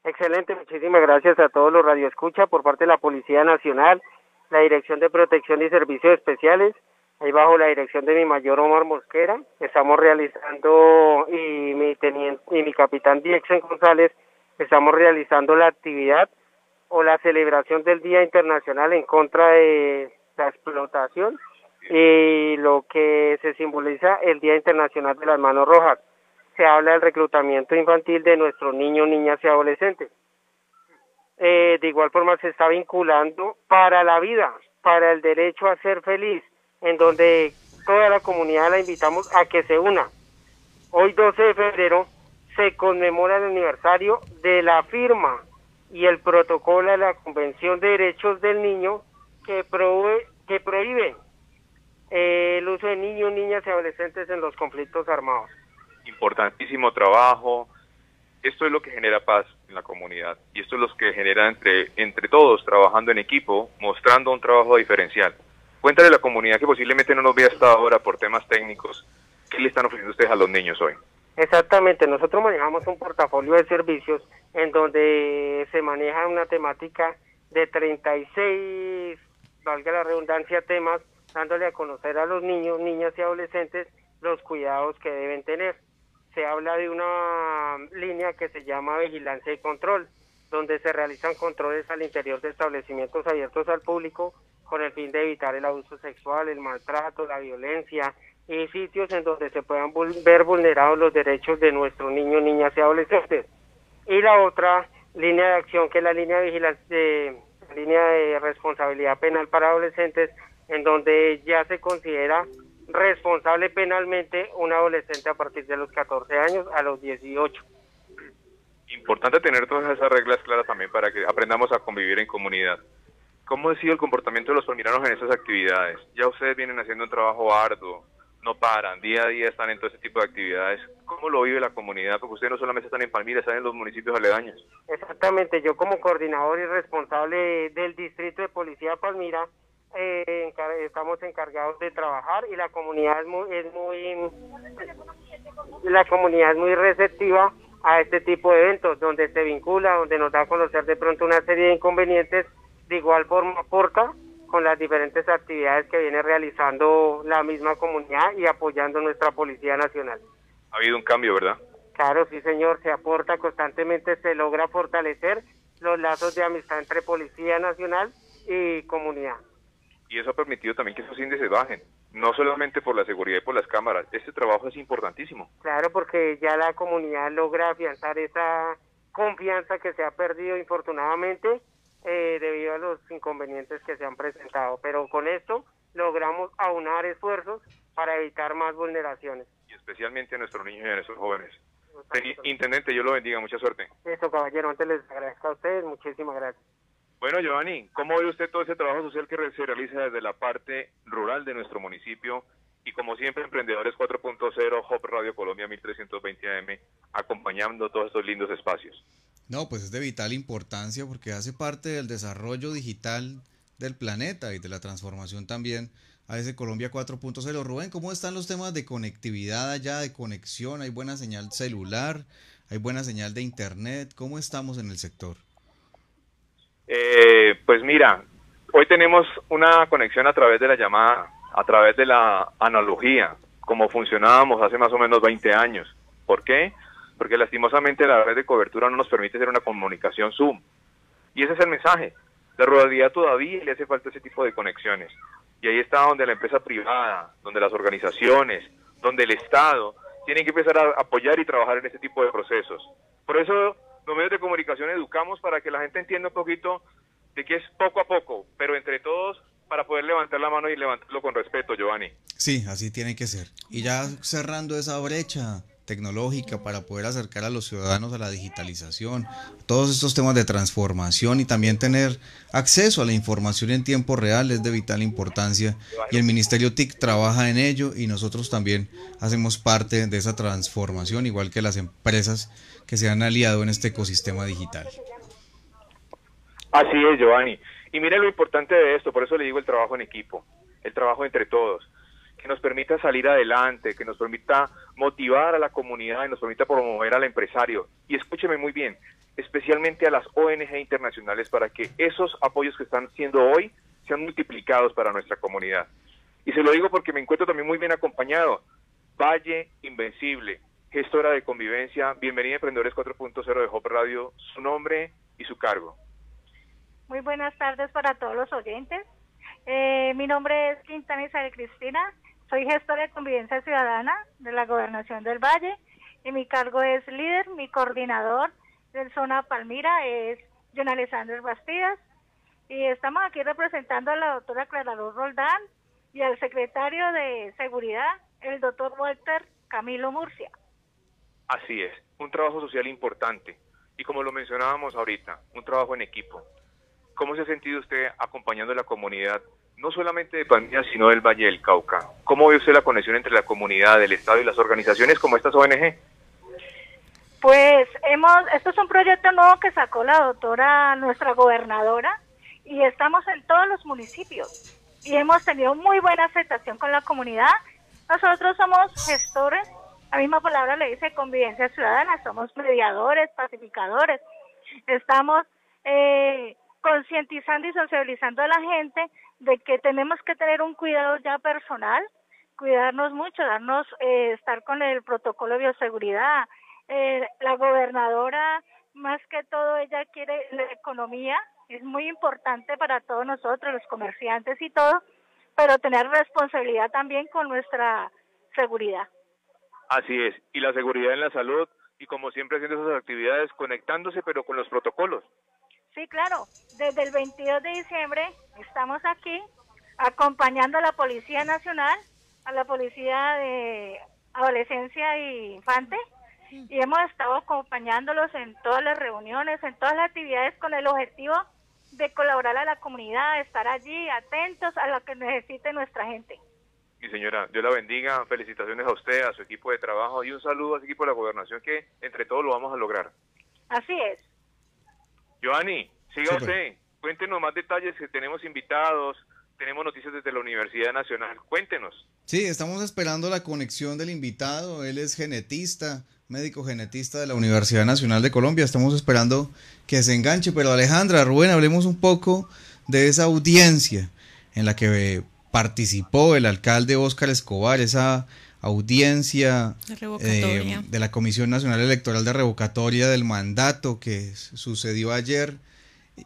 Excelente, muchísimas gracias a todos los radioescucha por parte de la Policía Nacional, la Dirección de Protección y Servicios Especiales, ahí bajo la dirección de mi mayor Omar Mosquera, estamos realizando y mi teniente y mi capitán Diexen González, estamos realizando la actividad o la celebración del Día Internacional en contra de la explotación y lo que se simboliza el Día Internacional de las Manos Rojas se habla del reclutamiento infantil de nuestros niños, niñas y adolescentes. Eh, de igual forma se está vinculando para la vida, para el derecho a ser feliz, en donde toda la comunidad la invitamos a que se una. Hoy 12 de febrero se conmemora el aniversario de la firma y el protocolo de la Convención de Derechos del Niño que, que prohíbe eh, el uso de niños, niñas y adolescentes en los conflictos armados. Importantísimo trabajo. Esto es lo que genera paz en la comunidad y esto es lo que genera entre, entre todos trabajando en equipo, mostrando un trabajo diferencial. Cuéntale a la comunidad que posiblemente no nos vea hasta ahora por temas técnicos. ¿Qué le están ofreciendo ustedes a los niños hoy? Exactamente, nosotros manejamos un portafolio de servicios en donde se maneja una temática de 36, valga la redundancia, temas, dándole a conocer a los niños, niñas y adolescentes los cuidados que deben tener. Se habla de una línea que se llama vigilancia y control, donde se realizan controles al interior de establecimientos abiertos al público con el fin de evitar el abuso sexual, el maltrato, la violencia, y sitios en donde se puedan ver vulnerados los derechos de nuestros niños, niñas y adolescentes. Y la otra línea de acción, que es la línea de vigilancia, línea de responsabilidad penal para adolescentes, en donde ya se considera responsable penalmente un adolescente a partir de los 14 años a los 18. Importante tener todas esas reglas claras también para que aprendamos a convivir en comunidad. ¿Cómo ha sido el comportamiento de los palmiranos en esas actividades? Ya ustedes vienen haciendo un trabajo arduo, no paran, día a día están en todo ese tipo de actividades. ¿Cómo lo vive la comunidad? Porque ustedes no solamente están en Palmira, están en los municipios aledaños. Exactamente, yo como coordinador y responsable del distrito de policía de Palmira, eh, estamos encargados de trabajar y la comunidad es muy, es muy la comunidad es muy receptiva a este tipo de eventos donde se vincula, donde nos da a conocer de pronto una serie de inconvenientes, de igual forma aporta con las diferentes actividades que viene realizando la misma comunidad y apoyando nuestra Policía Nacional. Ha habido un cambio, ¿verdad? Claro, sí, señor, se aporta constantemente, se logra fortalecer los lazos de amistad entre Policía Nacional y comunidad. Y eso ha permitido también que esos índices bajen, no solamente por la seguridad y por las cámaras, este trabajo es importantísimo. Claro, porque ya la comunidad logra afianzar esa confianza que se ha perdido infortunadamente eh, debido a los inconvenientes que se han presentado. Pero con esto logramos aunar esfuerzos para evitar más vulneraciones. Y especialmente a nuestros niños y a nuestros jóvenes. Intendente, yo lo bendiga, mucha suerte. Eso, caballero, antes les agradezco a ustedes, muchísimas gracias. Bueno, Giovanni, ¿cómo ve usted todo ese trabajo social que se realiza desde la parte rural de nuestro municipio? Y como siempre, Emprendedores 4.0, Hop Radio Colombia 1320 AM, acompañando todos estos lindos espacios. No, pues es de vital importancia porque hace parte del desarrollo digital del planeta y de la transformación también a ese Colombia 4.0. Rubén, ¿cómo están los temas de conectividad allá, de conexión? ¿Hay buena señal celular? ¿Hay buena señal de internet? ¿Cómo estamos en el sector? Eh, pues mira, hoy tenemos una conexión a través de la llamada, a través de la analogía, como funcionábamos hace más o menos 20 años. ¿Por qué? Porque lastimosamente la red de cobertura no nos permite hacer una comunicación Zoom. Y ese es el mensaje. La ruralidad todavía le hace falta ese tipo de conexiones. Y ahí está donde la empresa privada, donde las organizaciones, donde el Estado tienen que empezar a apoyar y trabajar en ese tipo de procesos. Por eso los medios de comunicación educamos para que la gente entienda un poquito de que es poco a poco, pero entre todos para poder levantar la mano y levantarlo con respeto, Giovanni. Sí, así tiene que ser. Y ya cerrando esa brecha, tecnológica para poder acercar a los ciudadanos a la digitalización, todos estos temas de transformación y también tener acceso a la información en tiempo real es de vital importancia y el Ministerio TIC trabaja en ello y nosotros también hacemos parte de esa transformación, igual que las empresas que se han aliado en este ecosistema digital. Así es, Giovanni. Y mire lo importante de esto, por eso le digo el trabajo en equipo, el trabajo entre todos que nos permita salir adelante, que nos permita motivar a la comunidad y nos permita promover al empresario. Y escúcheme muy bien, especialmente a las ONG internacionales para que esos apoyos que están siendo hoy sean multiplicados para nuestra comunidad. Y se lo digo porque me encuentro también muy bien acompañado. Valle Invencible, gestora de convivencia, bienvenida a Emprendedores 4.0 de Hop Radio, su nombre y su cargo. Muy buenas tardes para todos los oyentes. Eh, mi nombre es Quintana Isabel Cristina, soy gestora de convivencia ciudadana de la Gobernación del Valle y mi cargo es líder, mi coordinador del zona Palmira es John Alessandro Bastidas y estamos aquí representando a la doctora Clara Luz Roldán y al secretario de Seguridad, el doctor Walter Camilo Murcia. Así es, un trabajo social importante. Y como lo mencionábamos ahorita, un trabajo en equipo. ¿Cómo se ha sentido usted acompañando a la comunidad, no solamente de Palmira, sino del Valle del Cauca? ¿Cómo ve usted la conexión entre la comunidad, el Estado y las organizaciones como estas ONG? Pues hemos, esto es un proyecto nuevo que sacó la doctora, nuestra gobernadora, y estamos en todos los municipios y hemos tenido muy buena aceptación con la comunidad. Nosotros somos gestores, la misma palabra le dice convivencia ciudadana, somos mediadores, pacificadores, estamos eh, concientizando y socializando a la gente de que tenemos que tener un cuidado ya personal, cuidarnos mucho, darnos, eh, estar con el protocolo de bioseguridad. Eh, la gobernadora, más que todo, ella quiere la economía, es muy importante para todos nosotros, los comerciantes y todo, pero tener responsabilidad también con nuestra seguridad. Así es, y la seguridad en la salud y como siempre haciendo esas actividades conectándose pero con los protocolos. Sí, claro, desde el 22 de diciembre estamos aquí acompañando a la Policía Nacional, a la Policía de Adolescencia e Infante, y hemos estado acompañándolos en todas las reuniones, en todas las actividades con el objetivo de colaborar a la comunidad, estar allí atentos a lo que necesite nuestra gente. Mi señora, Dios la bendiga, felicitaciones a usted, a su equipo de trabajo y un saludo a su equipo de la gobernación que entre todos lo vamos a lograr. Así es. Giovanni, siga usted, cuéntenos más detalles que tenemos invitados, tenemos noticias desde la Universidad Nacional, cuéntenos. Sí, estamos esperando la conexión del invitado, él es genetista, médico genetista de la Universidad Nacional de Colombia. Estamos esperando que se enganche. Pero Alejandra, Rubén, hablemos un poco de esa audiencia en la que participó el alcalde Óscar Escobar, esa audiencia eh, de la Comisión Nacional Electoral de Revocatoria del Mandato que sucedió ayer.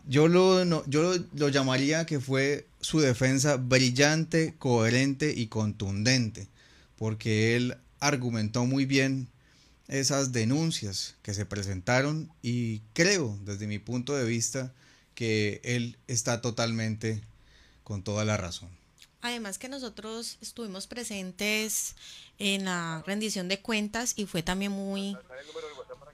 Yo lo, yo lo llamaría que fue su defensa brillante, coherente y contundente, porque él argumentó muy bien esas denuncias que se presentaron y creo desde mi punto de vista que él está totalmente con toda la razón. Además que nosotros estuvimos presentes en la rendición de cuentas y fue también muy,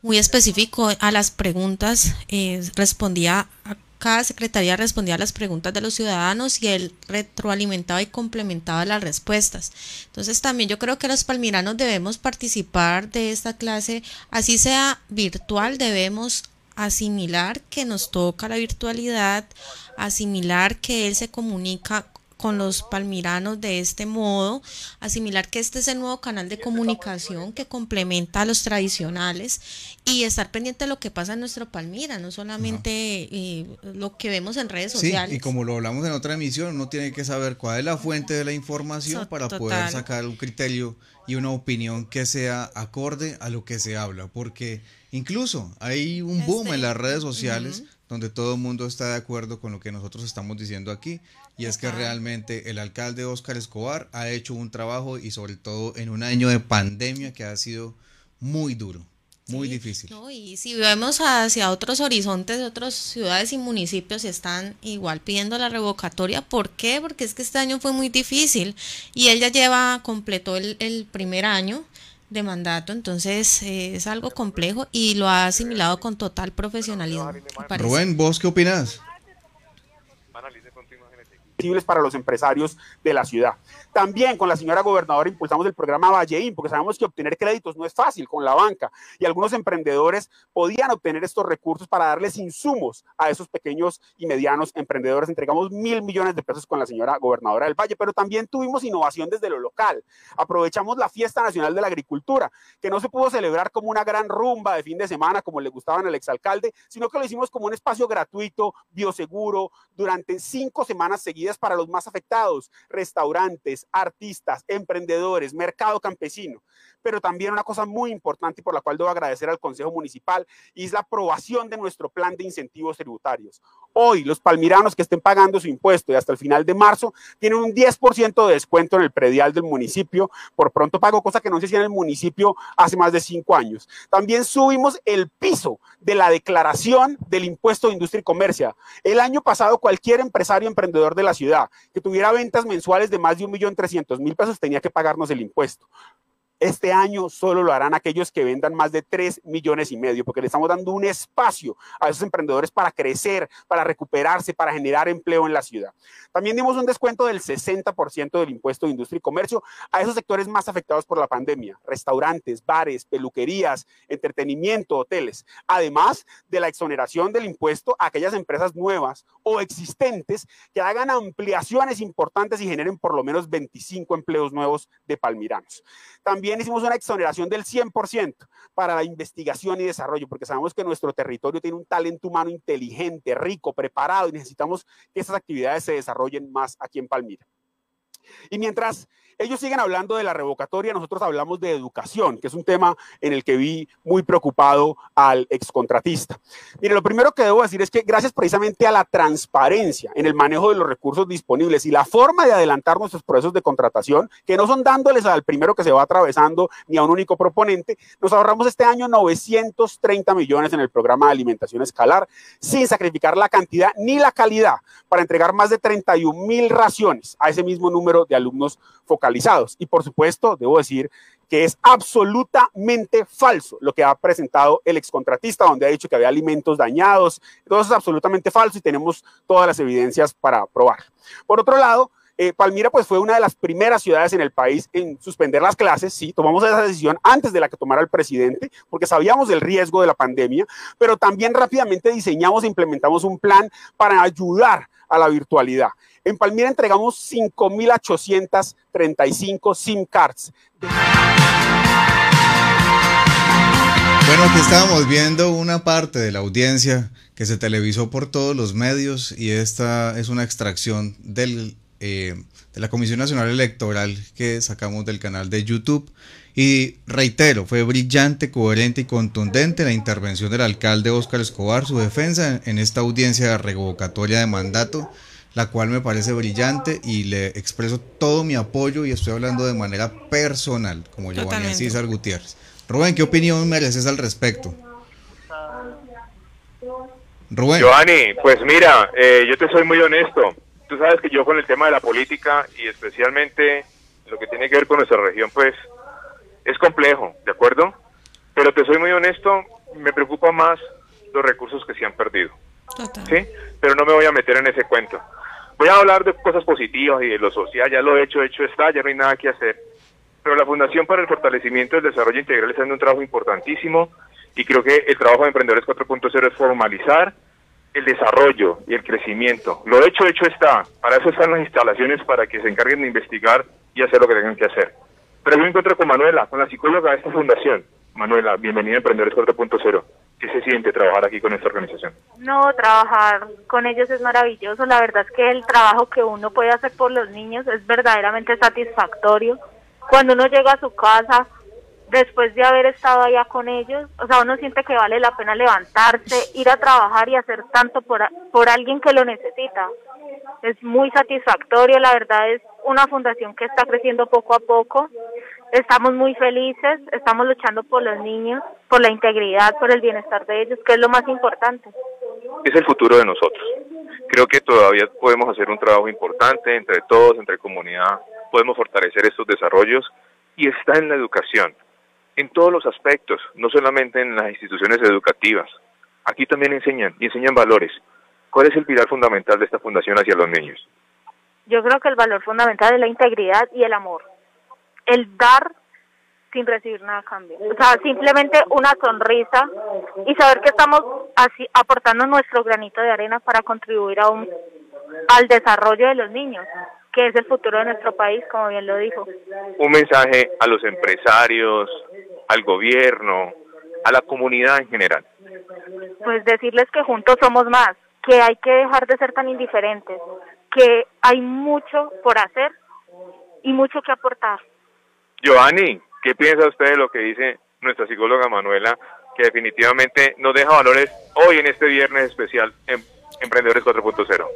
muy específico a las preguntas, eh, respondía a cada secretaría respondía a las preguntas de los ciudadanos y él retroalimentaba y complementaba las respuestas. Entonces también yo creo que los palmiranos debemos participar de esta clase, así sea virtual, debemos asimilar que nos toca la virtualidad, asimilar que él se comunica con los palmiranos de este modo, asimilar que este es el nuevo canal de comunicación que complementa a los tradicionales y estar pendiente de lo que pasa en nuestro Palmira, no solamente eh, lo que vemos en redes sociales. y como lo hablamos en otra emisión, uno tiene que saber cuál es la fuente de la información para poder sacar un criterio y una opinión que sea acorde a lo que se habla, porque incluso hay un boom en las redes sociales donde todo el mundo está de acuerdo con lo que nosotros estamos diciendo aquí y es que realmente el alcalde Óscar Escobar ha hecho un trabajo y sobre todo en un año de pandemia que ha sido muy duro, muy difícil. y si vemos hacia otros horizontes, otras ciudades y municipios están igual pidiendo la revocatoria. ¿Por qué? Porque es que este año fue muy difícil y él ya lleva, completó el, el primer año de mandato, entonces eh, es algo complejo y lo ha asimilado con total profesionalismo. Rubén, ¿vos qué opinas? Para los empresarios de la ciudad. También con la señora gobernadora impulsamos el programa Valleín, porque sabemos que obtener créditos no es fácil con la banca y algunos emprendedores podían obtener estos recursos para darles insumos a esos pequeños y medianos emprendedores. Entregamos mil millones de pesos con la señora gobernadora del Valle, pero también tuvimos innovación desde lo local. Aprovechamos la Fiesta Nacional de la Agricultura, que no se pudo celebrar como una gran rumba de fin de semana, como le gustaban al exalcalde, sino que lo hicimos como un espacio gratuito, bioseguro, durante cinco semanas seguidas para los más afectados, restaurantes, artistas, emprendedores, mercado campesino. Pero también una cosa muy importante y por la cual debo agradecer al Consejo Municipal y es la aprobación de nuestro plan de incentivos tributarios. Hoy los palmiranos que estén pagando su impuesto y hasta el final de marzo tienen un 10% de descuento en el predial del municipio por pronto pago, cosa que no se hacía en el municipio hace más de cinco años. También subimos el piso de la declaración del impuesto de industria y comercio. El año pasado cualquier empresario emprendedor de la ciudad que tuviera ventas mensuales de más de un millón trescientos mil pesos tenía que pagarnos el impuesto. Este año solo lo harán aquellos que vendan más de 3 millones y medio, porque le estamos dando un espacio a esos emprendedores para crecer, para recuperarse, para generar empleo en la ciudad. También dimos un descuento del 60% del impuesto de industria y comercio a esos sectores más afectados por la pandemia, restaurantes, bares, peluquerías, entretenimiento, hoteles, además de la exoneración del impuesto a aquellas empresas nuevas o existentes que hagan ampliaciones importantes y generen por lo menos 25 empleos nuevos de palmiranos. También hicimos una exoneración del 100% para la investigación y desarrollo, porque sabemos que nuestro territorio tiene un talento humano inteligente, rico, preparado y necesitamos que estas actividades se desarrollen más aquí en Palmira. Y mientras ellos siguen hablando de la revocatoria, nosotros hablamos de educación, que es un tema en el que vi muy preocupado al excontratista. Mire, lo primero que debo decir es que gracias precisamente a la transparencia en el manejo de los recursos disponibles y la forma de adelantar nuestros procesos de contratación, que no son dándoles al primero que se va atravesando ni a un único proponente, nos ahorramos este año 930 millones en el programa de alimentación escalar, sin sacrificar la cantidad ni la calidad, para entregar más de 31 mil raciones a ese mismo número de alumnos focalizados. Y por supuesto, debo decir que es absolutamente falso lo que ha presentado el excontratista, donde ha dicho que había alimentos dañados. Eso es absolutamente falso y tenemos todas las evidencias para probar. Por otro lado, eh, Palmira pues fue una de las primeras ciudades en el país en suspender las clases, sí, tomamos esa decisión antes de la que tomara el presidente, porque sabíamos del riesgo de la pandemia, pero también rápidamente diseñamos e implementamos un plan para ayudar a la virtualidad. En Palmira entregamos 5.835 SIM cards. Bueno, aquí estábamos viendo una parte de la audiencia que se televisó por todos los medios y esta es una extracción del, eh, de la Comisión Nacional Electoral que sacamos del canal de YouTube. Y reitero, fue brillante, coherente y contundente la intervención del alcalde Óscar Escobar, su defensa en esta audiencia revocatoria de mandato la cual me parece brillante y le expreso todo mi apoyo y estoy hablando de manera personal, como Giovanni César Gutiérrez. Rubén, ¿qué opinión mereces al respecto? Rubén. Giovanni, pues mira, eh, yo te soy muy honesto. Tú sabes que yo con el tema de la política y especialmente lo que tiene que ver con nuestra región, pues es complejo, ¿de acuerdo? Pero te soy muy honesto, me preocupa más los recursos que se han perdido. ¿Sí? Pero no me voy a meter en ese cuento. Voy a hablar de cosas positivas y de lo social, ya lo he hecho, hecho está, ya no hay nada que hacer. Pero la Fundación para el Fortalecimiento del Desarrollo Integral está haciendo un trabajo importantísimo y creo que el trabajo de Emprendedores 4.0 es formalizar el desarrollo y el crecimiento. Lo hecho, hecho está. Para eso están las instalaciones, para que se encarguen de investigar y hacer lo que tengan que hacer. Pero yo me encuentro con Manuela, con la psicóloga de esta fundación. Manuela, bienvenida a Emprendedores 4.0. ¿Qué se siente trabajar aquí con esta organización? No, trabajar con ellos es maravilloso. La verdad es que el trabajo que uno puede hacer por los niños es verdaderamente satisfactorio. Cuando uno llega a su casa, después de haber estado allá con ellos, o sea, uno siente que vale la pena levantarse, ir a trabajar y hacer tanto por, por alguien que lo necesita. Es muy satisfactorio, la verdad es una fundación que está creciendo poco a poco Estamos muy felices, estamos luchando por los niños, por la integridad, por el bienestar de ellos, que es lo más importante. Es el futuro de nosotros. Creo que todavía podemos hacer un trabajo importante entre todos, entre comunidad, podemos fortalecer estos desarrollos y está en la educación, en todos los aspectos, no solamente en las instituciones educativas. Aquí también enseñan y enseñan valores. ¿Cuál es el pilar fundamental de esta fundación hacia los niños? Yo creo que el valor fundamental es la integridad y el amor el dar sin recibir nada a cambio. O sea, simplemente una sonrisa y saber que estamos así aportando nuestro granito de arena para contribuir a un, al desarrollo de los niños, que es el futuro de nuestro país, como bien lo dijo. Un mensaje a los empresarios, al gobierno, a la comunidad en general. Pues decirles que juntos somos más, que hay que dejar de ser tan indiferentes, que hay mucho por hacer y mucho que aportar. Giovanni, ¿qué piensa usted de lo que dice nuestra psicóloga Manuela, que definitivamente nos deja valores hoy en este viernes especial en Emprendedores 4.0?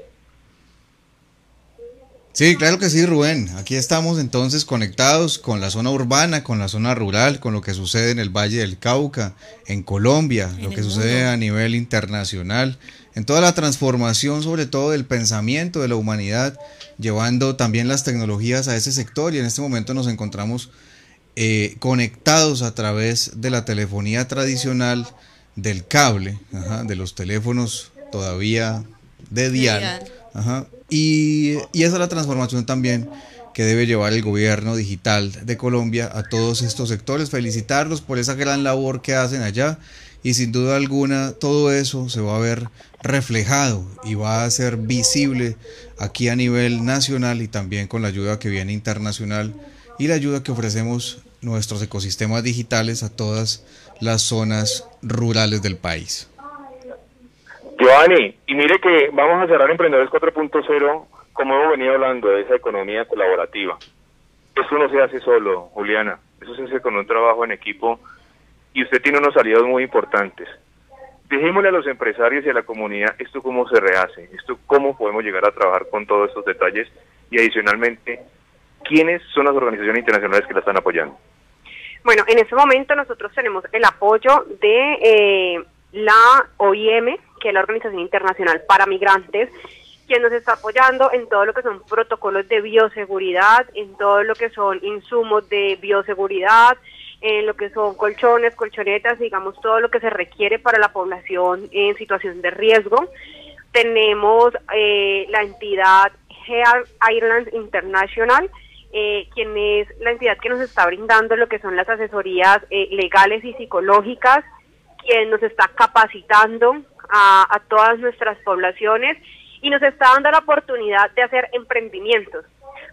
Sí, claro que sí, Rubén. Aquí estamos entonces conectados con la zona urbana, con la zona rural, con lo que sucede en el Valle del Cauca, en Colombia, lo que sucede a nivel internacional, en toda la transformación sobre todo del pensamiento de la humanidad llevando también las tecnologías a ese sector y en este momento nos encontramos eh, conectados a través de la telefonía tradicional, del cable, de los teléfonos todavía de dial. y, y esa es la transformación también que debe llevar el gobierno digital de Colombia a todos estos sectores. Felicitarlos por esa gran labor que hacen allá y sin duda alguna todo eso se va a ver reflejado y va a ser visible aquí a nivel nacional y también con la ayuda que viene internacional y la ayuda que ofrecemos nuestros ecosistemas digitales a todas las zonas rurales del país. Giovanni, y mire que vamos a cerrar Emprendedores 4.0 como hemos venido hablando de esa economía colaborativa. Eso no se hace solo, Juliana, eso se hace con un trabajo en equipo y usted tiene unos aliados muy importantes. Dejémosle a los empresarios y a la comunidad esto cómo se rehace, esto cómo podemos llegar a trabajar con todos estos detalles y adicionalmente, ¿quiénes son las organizaciones internacionales que la están apoyando? Bueno, en este momento nosotros tenemos el apoyo de eh, la OIM, que es la Organización Internacional para Migrantes, quien nos está apoyando en todo lo que son protocolos de bioseguridad, en todo lo que son insumos de bioseguridad, en lo que son colchones, colchonetas, digamos, todo lo que se requiere para la población en situación de riesgo. Tenemos eh, la entidad Health Ireland International, eh, quien es la entidad que nos está brindando lo que son las asesorías eh, legales y psicológicas, quien nos está capacitando a, a todas nuestras poblaciones y nos está dando la oportunidad de hacer emprendimientos.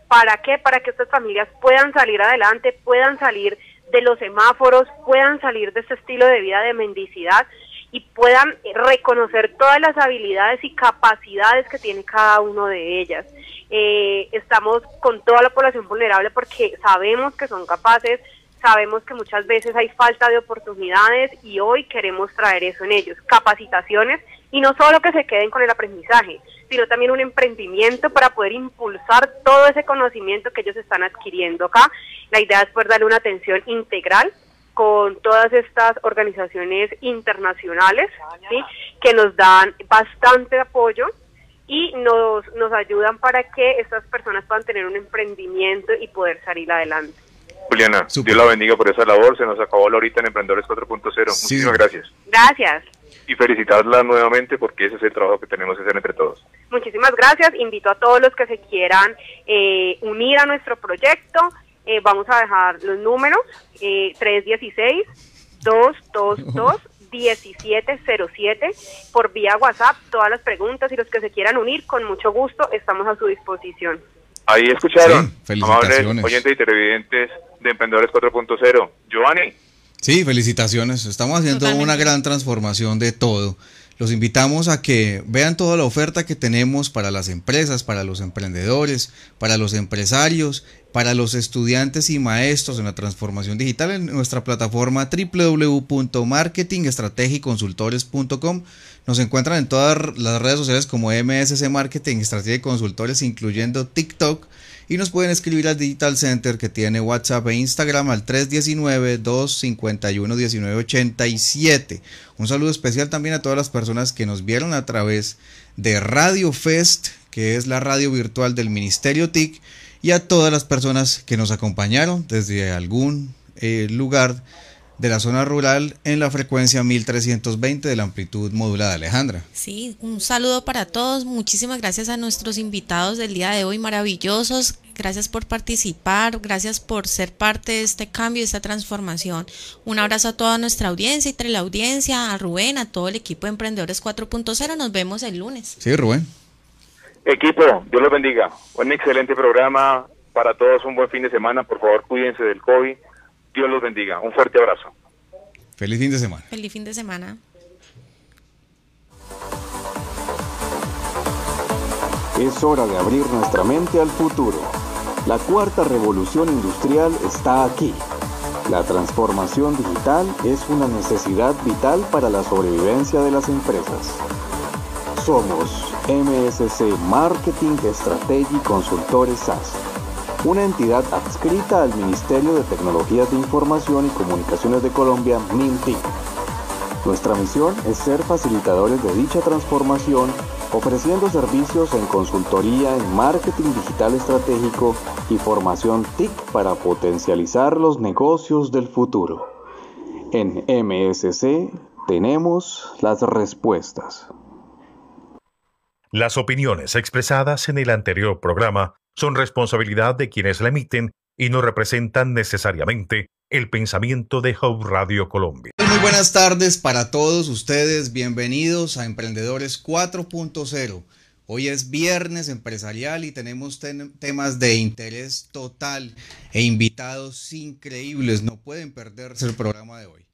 ¿Para qué? Para que estas familias puedan salir adelante, puedan salir de los semáforos, puedan salir de este estilo de vida de mendicidad y puedan reconocer todas las habilidades y capacidades que tiene cada uno de ellas. Eh, estamos con toda la población vulnerable porque sabemos que son capaces, sabemos que muchas veces hay falta de oportunidades y hoy queremos traer eso en ellos, capacitaciones y no solo que se queden con el aprendizaje, sino también un emprendimiento para poder impulsar todo ese conocimiento que ellos están adquiriendo acá. La idea es poder darle una atención integral con todas estas organizaciones internacionales que nos dan bastante apoyo y nos, nos ayudan para que estas personas puedan tener un emprendimiento y poder salir adelante. Juliana, Dios la bendiga por esa labor. Se nos acabó la horita en Emprendedores 4.0. Muchísimas gracias. Gracias y felicitarla nuevamente porque ese es el trabajo que tenemos que hacer entre todos. Muchísimas gracias. Invito a todos los que se quieran eh, unir a nuestro proyecto. Eh, vamos a dejar los números eh, 316-222-1707 por vía WhatsApp. Todas las preguntas y los que se quieran unir, con mucho gusto, estamos a su disposición. Ahí escucharon, amables oyentes y televidentes de Emprendedores 4.0. Giovanni. Sí, felicitaciones. Estamos haciendo una gran transformación de todo. Los invitamos a que vean toda la oferta que tenemos para las empresas, para los emprendedores, para los empresarios, para los estudiantes y maestros en la transformación digital en nuestra plataforma www.marketingestrategiconsultores.com. Nos encuentran en todas las redes sociales como MSC Marketing Estrategia y Consultores, incluyendo TikTok y nos pueden escribir al Digital Center que tiene WhatsApp e Instagram al 319-251-1987. Un saludo especial también a todas las personas que nos vieron a través de Radio Fest, que es la radio virtual del Ministerio TIC, y a todas las personas que nos acompañaron desde algún eh, lugar de la zona rural en la frecuencia 1320 de la amplitud modulada. Alejandra. Sí, un saludo para todos. Muchísimas gracias a nuestros invitados del día de hoy, maravillosos. Gracias por participar, gracias por ser parte de este cambio, de esta transformación. Un abrazo a toda nuestra audiencia y la audiencia, a Rubén, a todo el equipo de Emprendedores 4.0. Nos vemos el lunes. Sí, Rubén. Equipo, Dios los bendiga. Un excelente programa para todos, un buen fin de semana. Por favor, cuídense del COVID Dios los bendiga. Un fuerte abrazo. Feliz fin de semana. Feliz fin de semana. Es hora de abrir nuestra mente al futuro. La cuarta revolución industrial está aquí. La transformación digital es una necesidad vital para la sobrevivencia de las empresas. Somos MSC Marketing Strategy Consultores SAS una entidad adscrita al Ministerio de Tecnologías de Información y Comunicaciones de Colombia, MINTIC. Nuestra misión es ser facilitadores de dicha transformación ofreciendo servicios en consultoría en marketing digital estratégico y formación TIC para potencializar los negocios del futuro. En MSC tenemos las respuestas. Las opiniones expresadas en el anterior programa son responsabilidad de quienes la emiten y no representan necesariamente el pensamiento de Hub Radio Colombia. Muy buenas tardes para todos ustedes, bienvenidos a Emprendedores 4.0. Hoy es viernes empresarial y tenemos temas de interés total e invitados increíbles, no pueden perderse el programa de hoy.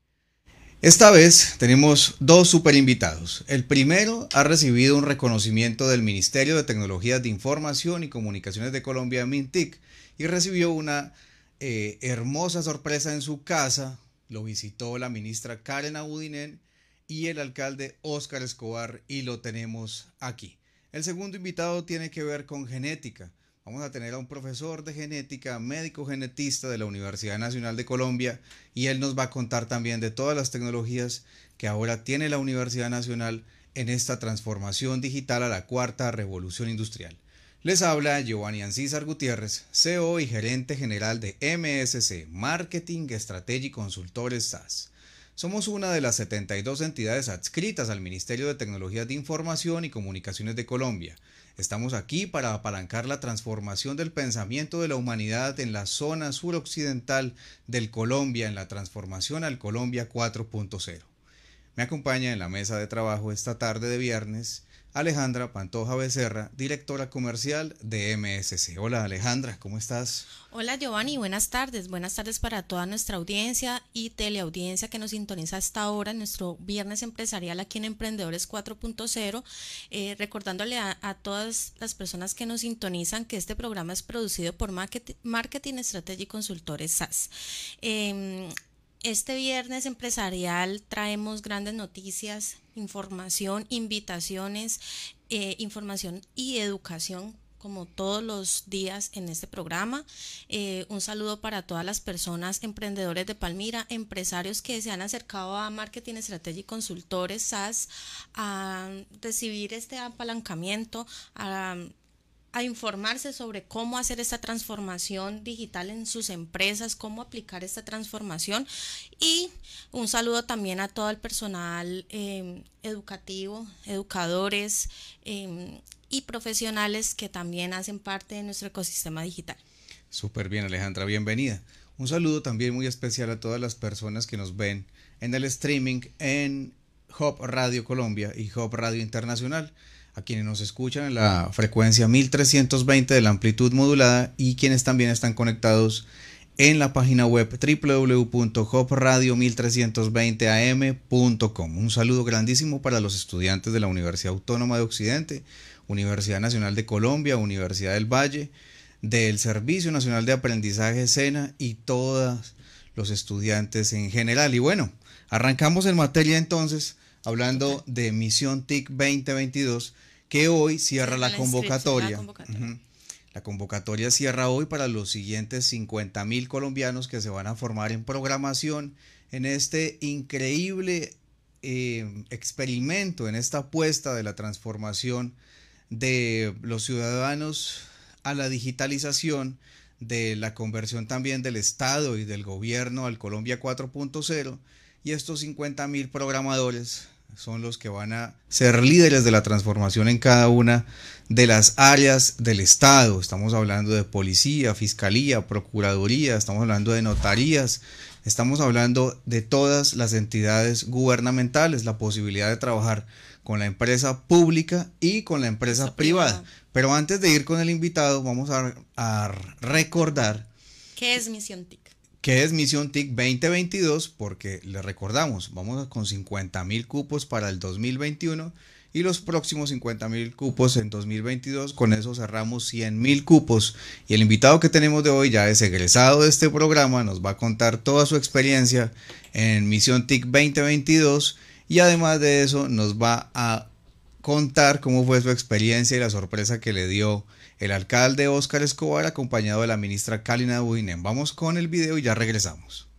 Esta vez tenemos dos super invitados. El primero ha recibido un reconocimiento del Ministerio de Tecnologías de Información y Comunicaciones de Colombia, MINTIC, y recibió una eh, hermosa sorpresa en su casa. Lo visitó la ministra Karen Abudinen y el alcalde Óscar Escobar y lo tenemos aquí. El segundo invitado tiene que ver con genética. Vamos a tener a un profesor de genética, médico genetista de la Universidad Nacional de Colombia y él nos va a contar también de todas las tecnologías que ahora tiene la Universidad Nacional en esta transformación digital a la cuarta revolución industrial. Les habla Giovanni Ancísar Gutiérrez, CEO y gerente general de MSC, Marketing Strategy Consultores SAS. Somos una de las 72 entidades adscritas al Ministerio de Tecnologías de Información y Comunicaciones de Colombia. Estamos aquí para apalancar la transformación del pensamiento de la humanidad en la zona suroccidental del Colombia, en la transformación al Colombia 4.0. Me acompaña en la mesa de trabajo esta tarde de viernes Alejandra Pantoja Becerra, directora comercial de MSC. Hola Alejandra, ¿cómo estás? Hola Giovanni, buenas tardes. Buenas tardes para toda nuestra audiencia y teleaudiencia que nos sintoniza hasta ahora en nuestro viernes empresarial aquí en Emprendedores 4.0. Eh, recordándole a, todas las personas que nos sintonizan que este programa es producido por Marketing, Marketing Strategy Consultores SAS. Este viernes empresarial traemos grandes noticias, información, invitaciones, eh, información y educación como todos los días en este programa. Eh, un saludo para todas las personas, emprendedores de Palmira, empresarios que se han acercado a Marketing Strategy Consultores SAS a recibir este apalancamiento, a a informarse sobre cómo hacer esta transformación digital en sus empresas, cómo aplicar esta transformación y un saludo también a todo el personal em, educativo, educadores em, y profesionales que también hacen parte de nuestro ecosistema digital. Súper bien Alejandra, bienvenida. Un saludo también muy especial a todas las personas que nos ven en el streaming en Hub Radio Colombia y Hub Radio Internacional a quienes nos escuchan en la frecuencia 1320 de la amplitud modulada y quienes también están conectados en la página web www.hopradio1320am.com. Un saludo grandísimo para los estudiantes de la Universidad Autónoma de Occidente, Universidad Nacional de Colombia, Universidad del Valle, del Servicio Nacional de Aprendizaje SENA y todos los estudiantes en general. Y bueno, arrancamos en materia entonces hablando de Misión TIC 2022, que hoy cierra la, convocatoria. La convocatoria. cierra hoy para los siguientes 50 mil colombianos que se van a formar en programación en este increíble eh, experimento, en esta apuesta de la transformación de los ciudadanos a la digitalización, de la conversión también del Estado y del gobierno al Colombia 4.0 y estos 50 mil programadores son los que van a ser líderes de la transformación en cada una de las áreas del Estado. Estamos hablando de policía, fiscalía, procuraduría, estamos hablando de notarías, estamos hablando de todas las entidades gubernamentales, la posibilidad de trabajar con la empresa pública y con la empresa privada. Pero antes de ir con el invitado, vamos a, a recordar. ¿Qué es Misión TIC? ¿Qué es Misión TIC 2022? Porque le recordamos, vamos con 50 mil cupos para el 2021 y los próximos 50 mil cupos en 2022. Con eso cerramos 100 mil cupos. Y el invitado que tenemos de hoy ya es egresado de este programa, nos va a contar toda su experiencia en Misión TIC 2022 y además de eso nos va a contar cómo fue su experiencia y la sorpresa que le dio el alcalde Óscar Escobar acompañado de la ministra Kalina Buinen. Vamos con el video y ya regresamos.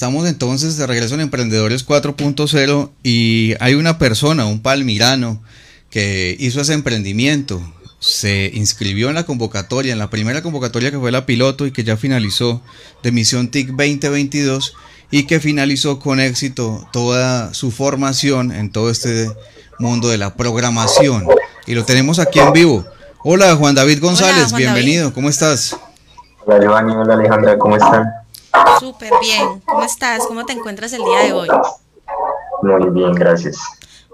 Estamos entonces de regreso en Emprendedores 4.0 y hay una persona, un palmirano, que hizo ese emprendimiento. Se inscribió en la convocatoria, en la primera convocatoria que fue la piloto y que ya finalizó de Misión TIC 2022 y que finalizó con éxito toda su formación en todo este mundo de la programación. Y lo tenemos aquí en vivo. Hola Juan David González, bienvenido, ¿cómo estás? Hola Giovanni, hola Alejandra, ¿cómo están? Súper bien, ¿cómo estás? ¿Cómo te encuentras el día de hoy? Muy bien, gracias.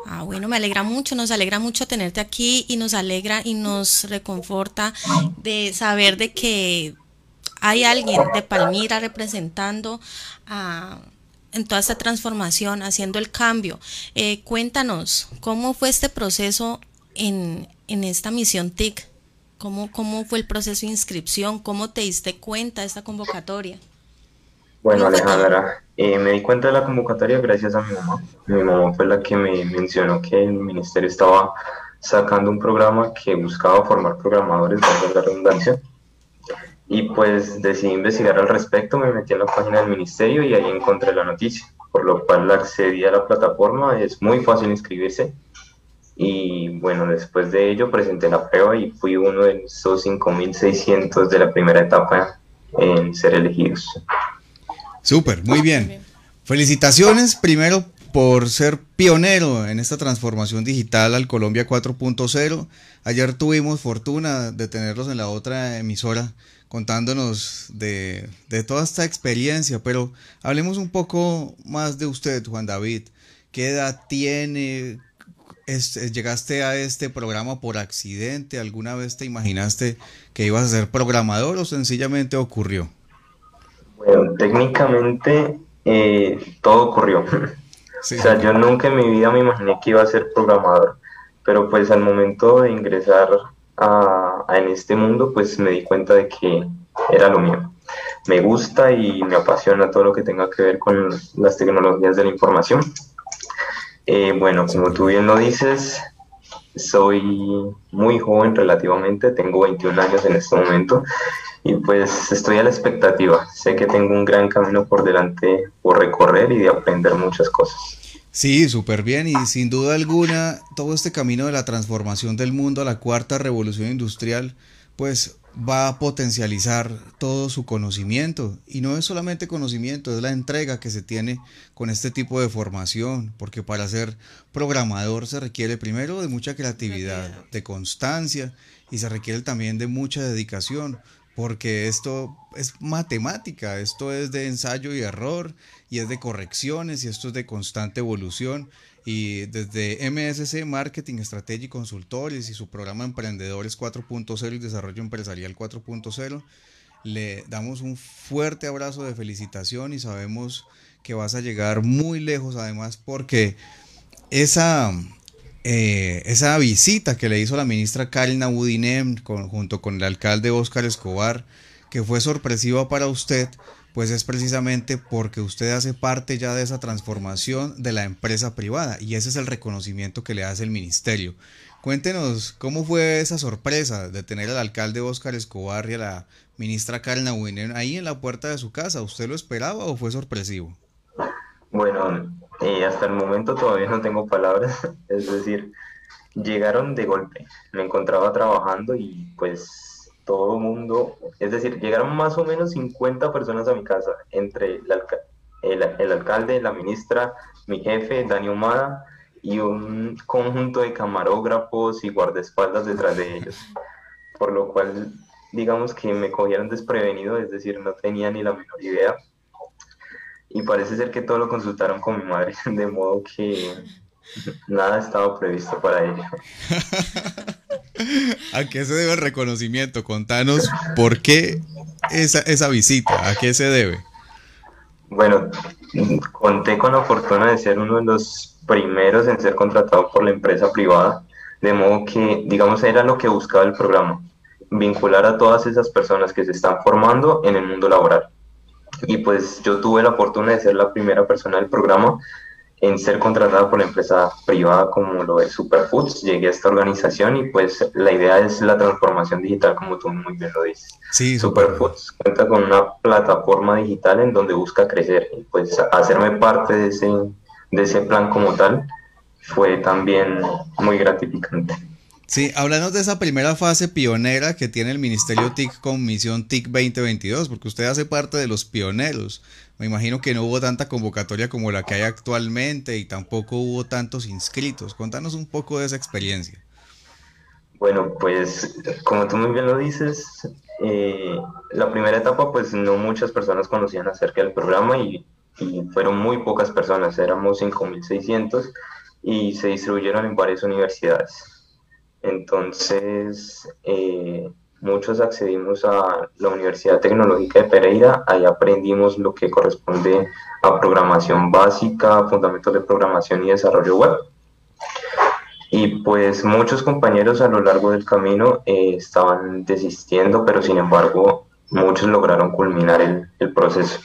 Ah, bueno, me alegra mucho, nos alegra mucho tenerte aquí y nos alegra y nos reconforta de saber de que hay alguien de Palmira representando a en toda esta transformación, haciendo el cambio. Eh, cuéntanos, ¿cómo fue este proceso en, en esta misión TIC? ¿Cómo, ¿Cómo fue el proceso de inscripción? ¿Cómo te diste cuenta de esta convocatoria? Bueno, Alejandra, eh, me di cuenta de la convocatoria gracias a mi mamá. Mi mamá fue la que me mencionó que el ministerio estaba sacando un programa que buscaba formar programadores, de la redundancia. Y pues decidí investigar al respecto, me metí en la página del ministerio y ahí encontré la noticia, por lo cual accedí a la plataforma, es muy fácil inscribirse. Y bueno, después de ello presenté la prueba y fui uno de esos 5.600 de la primera etapa en ser elegidos. Súper, muy bien. Felicitaciones primero por ser pionero en esta transformación digital al Colombia 4.0. Ayer tuvimos fortuna de tenerlos en la otra emisora contándonos de, toda esta experiencia, pero hablemos un poco más de usted, Juan David. ¿Qué edad tiene? ¿Llegaste a este programa por accidente? ¿Alguna vez te imaginaste que ibas a ser programador o sencillamente ocurrió? Bueno, técnicamente eh, todo ocurrió. [LAUGHS] O sea, yo nunca en mi vida me imaginé que iba a ser programador, pero pues al momento de ingresar a, en este mundo, pues me di cuenta de que era lo mío. Me gusta y me apasiona todo lo que tenga que ver con las tecnologías de la información. Eh, bueno, como tú bien lo dices, soy muy joven relativamente, tengo 21 años en este momento y pues estoy a la expectativa. Sé que tengo un gran camino por delante por recorrer y de aprender muchas cosas. Sí, súper bien y sin duda alguna todo este camino de la transformación del mundo a la cuarta revolución industrial pues va a potencializar todo su conocimiento y no es solamente conocimiento, es la entrega que se tiene con este tipo de formación, porque para ser programador se requiere primero de mucha creatividad, de constancia y se requiere también de mucha dedicación, porque esto es matemática, esto es de ensayo y error, y es de correcciones, y esto es de constante evolución. Y desde MSC Marketing, Estrategia y Consultores y su programa Emprendedores 4.0 y Desarrollo Empresarial 4.0, le damos un fuerte abrazo de felicitación y sabemos que vas a llegar muy lejos además porque esa eh, esa visita que le hizo la ministra Karina Budinem junto con el alcalde Óscar Escobar, que fue sorpresiva para usted, pues es precisamente porque usted hace parte ya de esa transformación de la empresa privada y ese es el reconocimiento que le hace el ministerio. Cuéntenos cómo fue esa sorpresa de tener al alcalde Óscar Escobar y a la ministra Karina Budinem ahí en la puerta de su casa. ¿Usted lo esperaba o fue sorpresivo? Bueno, hasta el momento todavía no tengo palabras, [LAUGHS] es decir, llegaron de golpe. Me encontraba trabajando y pues todo el mundo, es decir, llegaron más o menos 50 personas a mi casa, entre el, el, alcalde, la ministra, mi jefe, Dani Humada, y un conjunto de camarógrafos y guardaespaldas detrás de ellos. Por lo cual, digamos que me cogieron desprevenido, es decir, no tenía ni la menor idea y parece ser que todo lo consultaron con mi madre, [LAUGHS] de modo que nada estaba previsto para ella. [LAUGHS] ¿A qué se debe el reconocimiento? Contanos por qué esa, esa visita, ¿a qué se debe? Bueno, conté con la fortuna de ser uno de los primeros en ser contratado por la empresa privada, de modo que, digamos, era lo que buscaba el programa, vincular a todas esas personas que se están formando en el mundo laboral y pues yo tuve la fortuna de ser la primera persona del programa en ser contratada por la empresa privada como lo es Superfoods. Llegué a esta organización y pues la idea es la transformación digital como tú muy bien lo dices. Sí, Superfoods cuenta con una plataforma digital en donde busca crecer y pues hacerme parte de ese, de ese plan como tal fue también muy gratificante. Sí, háblanos de esa primera fase pionera que tiene el Ministerio TIC con Misión TIC 2022, porque usted hace parte de los pioneros. Me imagino que no hubo tanta convocatoria como la que hay actualmente y tampoco hubo tantos inscritos. Contanos un poco de esa experiencia. Bueno, pues como tú muy bien lo dices, eh, la primera etapa pues no muchas personas conocían acerca del programa y, y fueron muy pocas personas, éramos 5.600 y se distribuyeron en varias universidades. Entonces, eh, muchos accedimos a la Universidad Tecnológica de Pereira, ahí aprendimos lo que corresponde a programación básica, fundamentos de programación y desarrollo web. Y pues muchos compañeros a lo largo del camino eh, estaban desistiendo, pero sin embargo muchos lograron culminar el, proceso.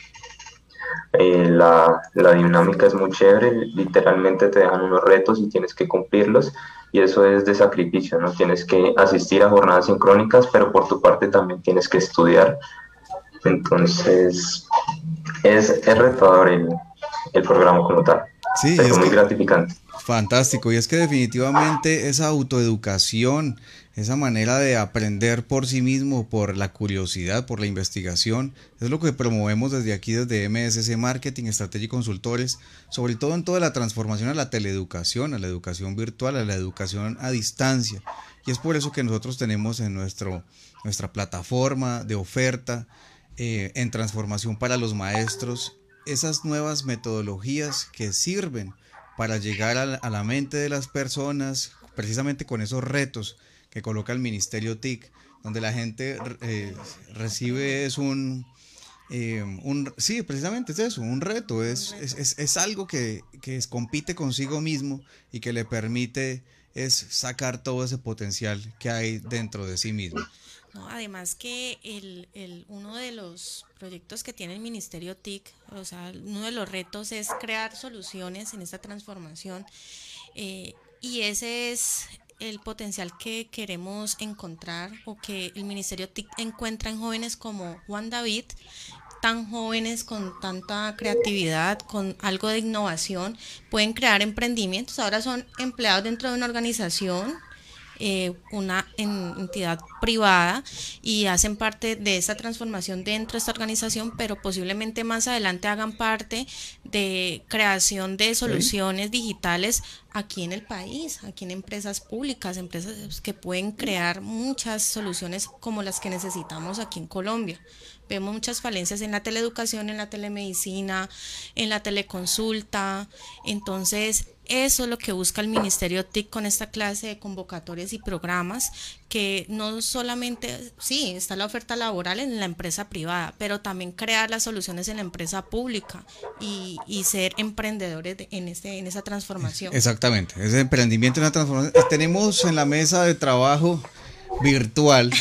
Eh, la, la dinámica es muy chévere, literalmente te dejan unos retos y tienes que cumplirlos y eso es de sacrificio, ¿no? Tienes que asistir a jornadas sincrónicas, pero por tu parte también tienes que estudiar. Entonces, es, es retador el, el programa como tal. Sí, es muy gratificante. Fantástico, y es que definitivamente esa autoeducación, esa manera de aprender por sí mismo, por la curiosidad, por la investigación, es lo que promovemos desde aquí, desde MSC Marketing, Estrategia y Consultores, sobre todo en toda la transformación a la teleeducación, a la educación virtual, a la educación a distancia. Y es por eso que nosotros tenemos en nuestro, nuestra plataforma de oferta eh, en transformación para los maestros esas nuevas metodologías que sirven para llegar a la, mente de las personas, precisamente con esos retos que coloca el Ministerio TIC, donde la gente eh, recibe es un, eh, un, sí, precisamente es eso, un reto, es, es, es, algo que, que compite consigo mismo y que le permite es sacar todo ese potencial que hay dentro de sí mismo. No, además que el, el, uno de los proyectos que tiene el Ministerio TIC, o sea, uno de los retos es crear soluciones en esta transformación eh, y ese es el potencial que queremos encontrar o que el Ministerio TIC encuentra en jóvenes como Juan David, tan jóvenes con tanta creatividad, con algo de innovación, pueden crear emprendimientos. Ahora son empleados dentro de una organización eh, una entidad privada y hacen parte de esa transformación dentro de esta organización, pero posiblemente más adelante hagan parte de creación de soluciones digitales aquí en el país, aquí en empresas públicas, empresas que pueden crear muchas soluciones como las que necesitamos aquí en Colombia. Vemos muchas falencias en la teleeducación, en la telemedicina, en la teleconsulta. Entonces, eso es lo que busca el Ministerio TIC con esta clase de convocatorias y programas, que no solamente, sí, está la oferta laboral en la empresa privada, pero también crear las soluciones en la empresa pública y, ser emprendedores en, este, en esa transformación. Exactamente, ese emprendimiento en la transformación. Tenemos en la mesa de trabajo virtual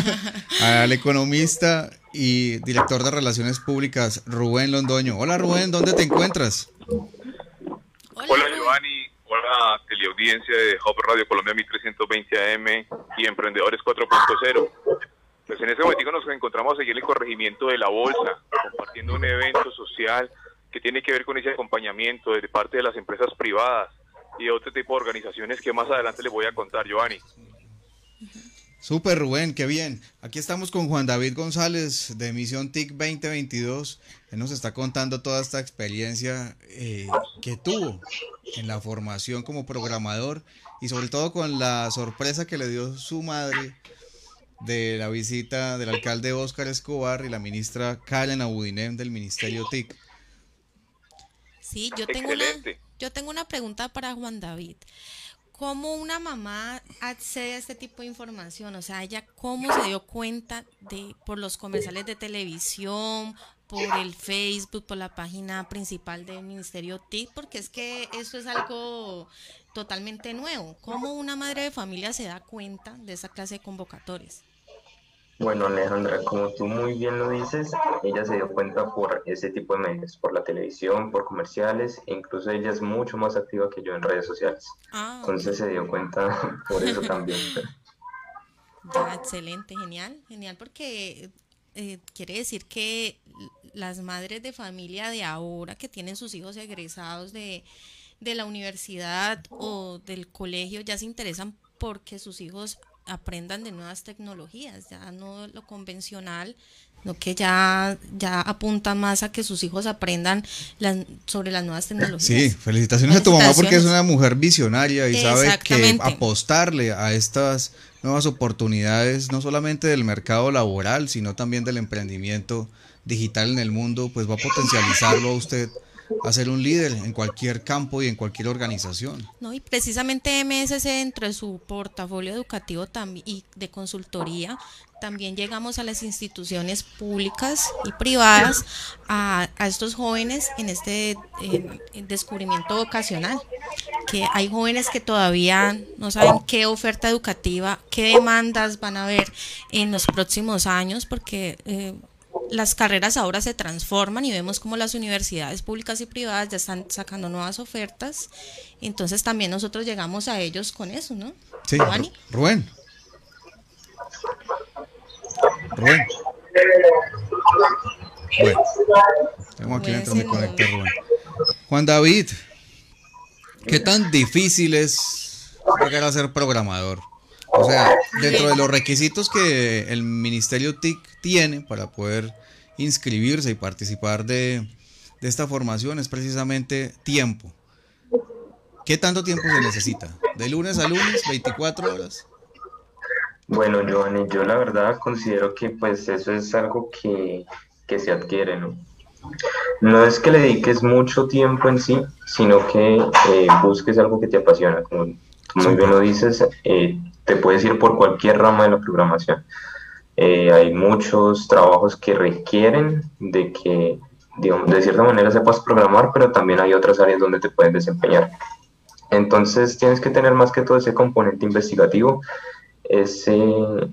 [LAUGHS] al economista y director de Relaciones Públicas, Rubén Londoño. Hola Rubén, ¿dónde te encuentras? Hola, Giovanni, hola teleaudiencia de Hub Radio Colombia 1320 AM y Emprendedores 4.0. Pues en este momento nos encontramos aquí en el corregimiento de la Bolsa, compartiendo un evento social que tiene que ver con ese acompañamiento de parte de las empresas privadas y de otro tipo de organizaciones que más adelante les voy a contar, Giovanni. Súper Rubén, qué bien. Aquí estamos con Juan David González de Misión TIC 2022. Él nos está contando toda esta experiencia eh, que tuvo en la formación como programador y sobre todo con la sorpresa que le dio su madre de la visita del alcalde Óscar Escobar y la ministra Karen Abudinem del Ministerio TIC. Sí, yo tengo, una, yo tengo una pregunta para Juan David. ¿Cómo una mamá accede a este tipo de información? O sea, ella cómo se dio cuenta de por los comerciales de televisión, por el Facebook, por la página principal del Ministerio TIC, porque es que eso es algo totalmente nuevo. ¿Cómo una madre de familia se da cuenta de esa clase de convocatorias? Bueno, Alejandra, como tú muy bien lo dices, ella se dio cuenta por ese tipo de medios, por la televisión, por comerciales, e incluso ella es mucho más activa que yo en redes sociales. Ah, Entonces se dio cuenta [LAUGHS] por eso también. [LAUGHS] Ya, excelente, genial, genial, porque eh, quiere decir que las madres de familia de ahora que tienen sus hijos egresados de, de la universidad o del colegio ya se interesan porque sus hijos aprendan de nuevas tecnologías, ya no lo convencional, no que ya, ya apuntan más a que sus hijos aprendan sobre las nuevas tecnologías. Sí, felicitaciones, a tu mamá porque es una mujer visionaria y sabe que apostarle a estas nuevas oportunidades, no solamente del mercado laboral, sino también del emprendimiento digital en el mundo, pues va a potencializarlo a usted a ser un líder en cualquier campo y en cualquier organización. No, y precisamente MSC dentro de su portafolio educativo y de consultoría también llegamos a las instituciones públicas y privadas a, estos jóvenes en este descubrimiento vocacional, que hay jóvenes que todavía no saben qué oferta educativa, qué demandas van a haber en los próximos años, porque eh, las carreras ahora se transforman y vemos como las universidades públicas y privadas ya están sacando nuevas ofertas. Entonces también nosotros llegamos a ellos con eso, ¿no? Sí, Rubén. Rubén. Bueno, tengo aquí dentro mi conector, Rubén. Juan David, ¿qué tan difícil es llegar a ser programador? O sea, [LAUGHS] dentro de los requisitos que el Ministerio TIC tiene para poder inscribirse y participar de, esta formación es precisamente tiempo. ¿Qué tanto tiempo se necesita? ¿De lunes a lunes, 24 horas? Bueno, Giovanni, yo la verdad considero que pues eso es algo que, se adquiere, ¿no? No es que le dediques mucho tiempo en sí, sino que eh, busques algo que te apasiona. Como muy bien lo dices, eh, te puedes ir por cualquier rama de la programación. Eh, hay muchos trabajos que requieren de que, digamos, de cierta manera sepas programar, pero también hay otras áreas donde te puedes desempeñar. Entonces tienes que tener más que todo ese componente investigativo, ese,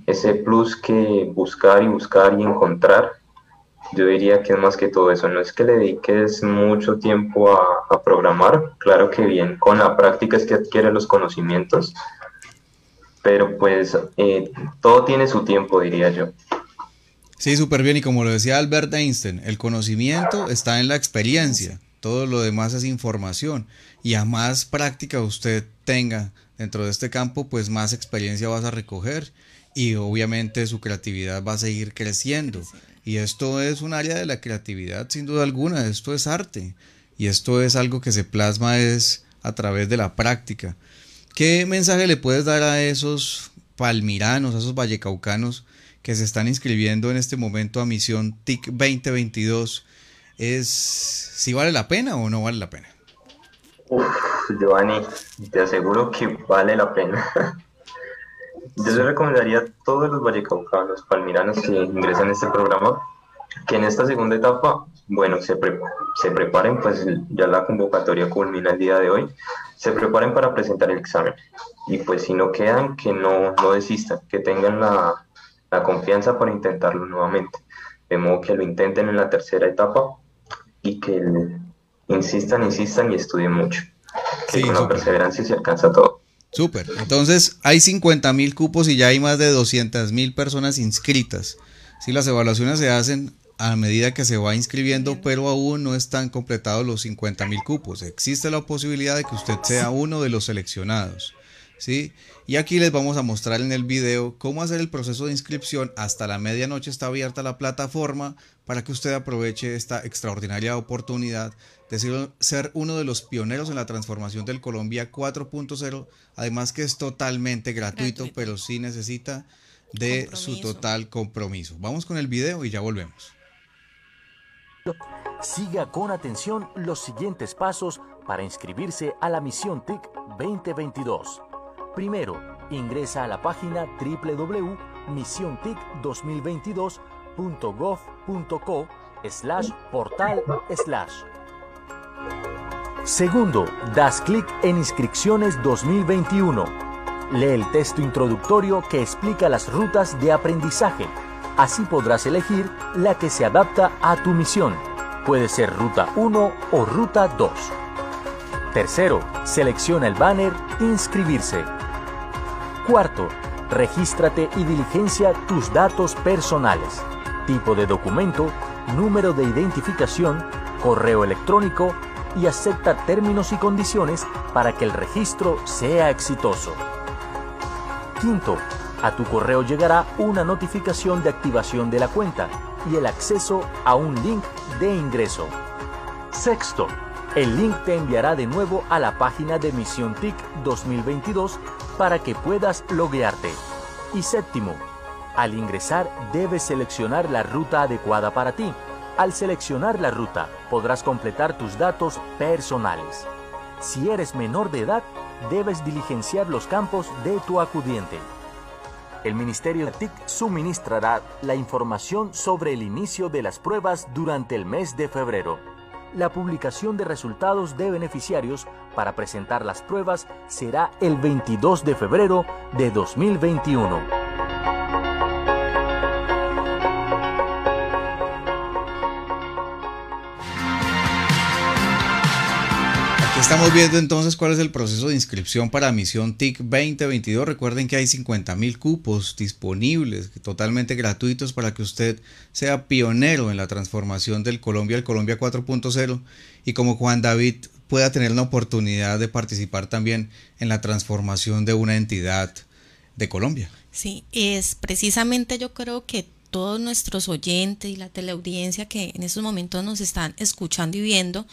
ese plus que buscar y buscar y encontrar. Yo diría que es más que todo eso, no es que le dediques mucho tiempo a, programar, claro que bien, con la práctica es que adquieres los conocimientos, pero pues eh, todo tiene su tiempo, diría yo. Sí, súper bien. Y como lo decía Albert Einstein, el conocimiento está en la experiencia. Todo lo demás es información. Y a más práctica usted tenga dentro de este campo, pues más experiencia vas a recoger. Y obviamente su creatividad va a seguir creciendo. Y esto es un área de la creatividad, sin duda alguna. Esto es arte. Y esto es algo que se plasma es a través de la práctica. ¿Qué mensaje le puedes dar a esos palmiranos, a esos vallecaucanos que se están inscribiendo en este momento a Misión TIC 2022? ¿Es si vale la pena o no vale la pena? Giovanni, te aseguro que vale la pena. [LAUGHS] Yo les recomendaría a todos los vallecaucanos, palmiranos que ingresan a este programa, que en esta segunda etapa, bueno, se, se preparen, pues ya la convocatoria culmina el día de hoy, se preparen para presentar el examen. Y pues si no quedan, que no, no desistan, que tengan la, la confianza para intentarlo nuevamente. De modo que lo intenten en la tercera etapa y que insistan, insistan y estudien mucho. Que con la perseverancia se alcanza todo. Súper. Entonces hay 50 mil cupos y ya hay más de 200 mil personas inscritas. Si las evaluaciones se hacen a medida que se va inscribiendo, pero aún no están completados los 50 mil cupos. Existe la posibilidad de que usted sea uno de los seleccionados. ¿sí? Y aquí les vamos a mostrar en el video cómo hacer el proceso de inscripción. Hasta la medianoche está abierta la plataforma para que usted aproveche esta extraordinaria oportunidad de ser uno de los pioneros en la transformación del Colombia 4.0. Además que es totalmente gratuito, gratuito, pero sí necesita de su total compromiso. Vamos con el video y ya volvemos. Siga con atención los siguientes pasos para inscribirse a la misión TIC 2022. Primero, ingresa a la página www.misiontic2022.gov.co slash portal slash. Segundo, das clic en Inscripciones 2021. Lee el texto introductorio que explica las rutas de aprendizaje Así podrás elegir la que se adapta a tu misión. Puede ser Ruta 1 o Ruta 2. Tercero, selecciona el banner Inscribirse. Cuarto, regístrate y diligencia tus datos personales. Tipo de documento, número de identificación, correo electrónico y acepta términos y condiciones para que el registro sea exitoso. Quinto, a tu correo llegará una notificación de activación de la cuenta y el acceso a un link de ingreso. Sexto, el link te enviará de nuevo a la página de Misión TIC 2022 para que puedas loguearte. Y séptimo, al ingresar debes seleccionar la ruta adecuada para ti. Al seleccionar la ruta podrás completar tus datos personales. Si eres menor de edad, debes diligenciar los campos de tu acudiente. El Ministerio de TIC suministrará la información sobre el inicio de las pruebas durante el mes de febrero. La publicación de resultados de beneficiarios para presentar las pruebas será el 22 de febrero de 2021. Estamos viendo entonces cuál es el proceso de inscripción para Misión TIC 2022. Recuerden que hay 50 mil cupos disponibles, totalmente gratuitos para que usted sea pionero en la transformación del Colombia al Colombia 4.0 y como Juan David pueda tener la oportunidad de participar también en la transformación de una entidad de Colombia. Sí, es precisamente yo creo que todos nuestros oyentes y la teleaudiencia que en estos momentos nos están escuchando y viendo,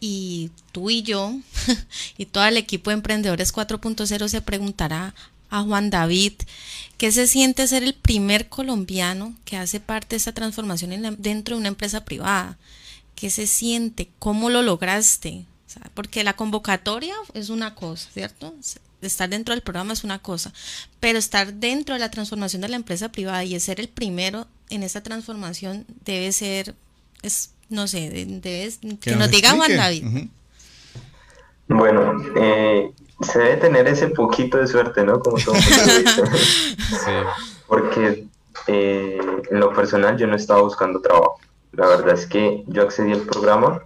y tú y yo, [LAUGHS] y todo el equipo de Emprendedores 4.0 se preguntará a Juan David, ¿qué se siente ser el primer colombiano que hace parte de esta transformación dentro de una empresa privada? ¿Qué se siente? ¿Cómo lo lograste? porque la convocatoria es una cosa, ¿cierto? Estar dentro del programa es una cosa, pero estar dentro de la transformación de la empresa privada y ser el primero en esa transformación debe ser, es, no sé, debe, que, nos, diga Juan David. Bueno, eh, se debe tener ese poquito de suerte, ¿no? Como todo [LAUGHS] sí. Porque eh, en lo personal yo no estaba buscando trabajo. La verdad es que yo accedí al programa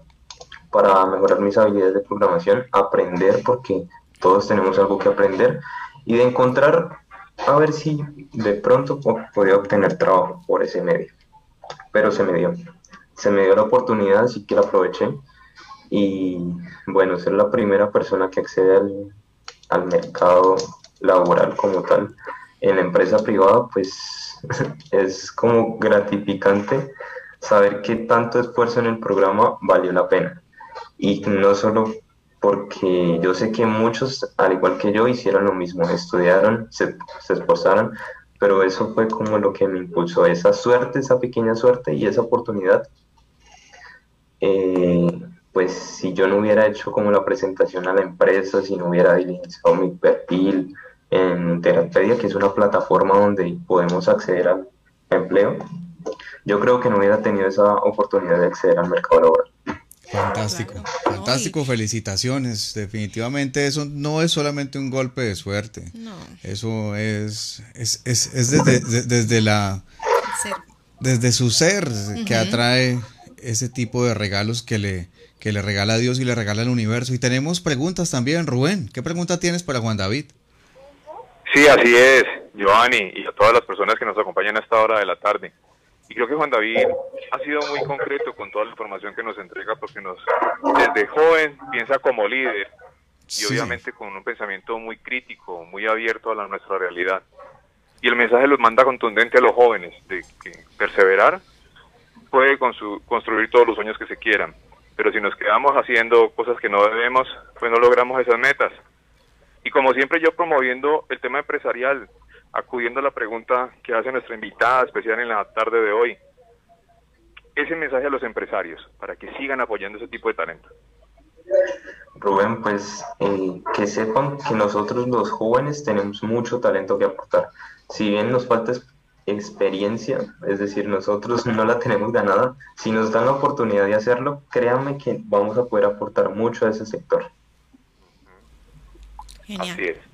para mejorar mis habilidades de programación, aprender, porque todos tenemos algo que aprender y de encontrar a ver si de pronto podía obtener trabajo por ese medio. Pero se me dio, se me dio la oportunidad, así que la aproveché y bueno, ser la primera persona que accede al, mercado laboral como tal en la empresa privada, pues [LAUGHS] es como gratificante saber que tanto esfuerzo en el programa valió la pena. Y no solo porque yo sé que muchos, al igual que yo, hicieron lo mismo, estudiaron, se, esforzaron, pero eso fue como lo que me impulsó, esa suerte, esa pequeña suerte y esa oportunidad. Eh, pues si yo no hubiera hecho como la presentación a la empresa, si no hubiera diligenciado mi perfil en Terapedia, que es una plataforma donde podemos acceder al empleo, yo creo que no hubiera tenido esa oportunidad de acceder al mercado laboral. Fantástico, fantástico, felicitaciones. Definitivamente eso no es solamente un golpe de suerte. No. Eso es, es, es, es desde, desde, la... Desde su ser que atrae ese tipo de regalos que le, que le regala a Dios y le regala al universo. Y tenemos preguntas también, Rubén. ¿Qué pregunta tienes para Juan David? Sí, así es, Giovanni, y a todas las personas que nos acompañan a esta hora de la tarde. Y creo que Juan David ha sido muy concreto con toda la información que nos entrega porque nos desde joven piensa como líder y obviamente con un pensamiento muy crítico, muy abierto a la, nuestra realidad. Y el mensaje los manda contundente a los jóvenes de que perseverar puede construir todos los sueños que se quieran, pero si nos quedamos haciendo cosas que no debemos, pues no logramos esas metas. Y como siempre yo promoviendo el tema empresarial, acudiendo a la pregunta que hace nuestra invitada especial en la tarde de hoy, ese mensaje a los empresarios para que sigan apoyando ese tipo de talento. Rubén, pues eh, que sepan que nosotros los jóvenes tenemos mucho talento que aportar. Si bien nos falta experiencia, es decir, nosotros no la tenemos ganada, si nos dan la oportunidad de hacerlo, créanme que vamos a poder aportar mucho a ese sector. Genial. Así es.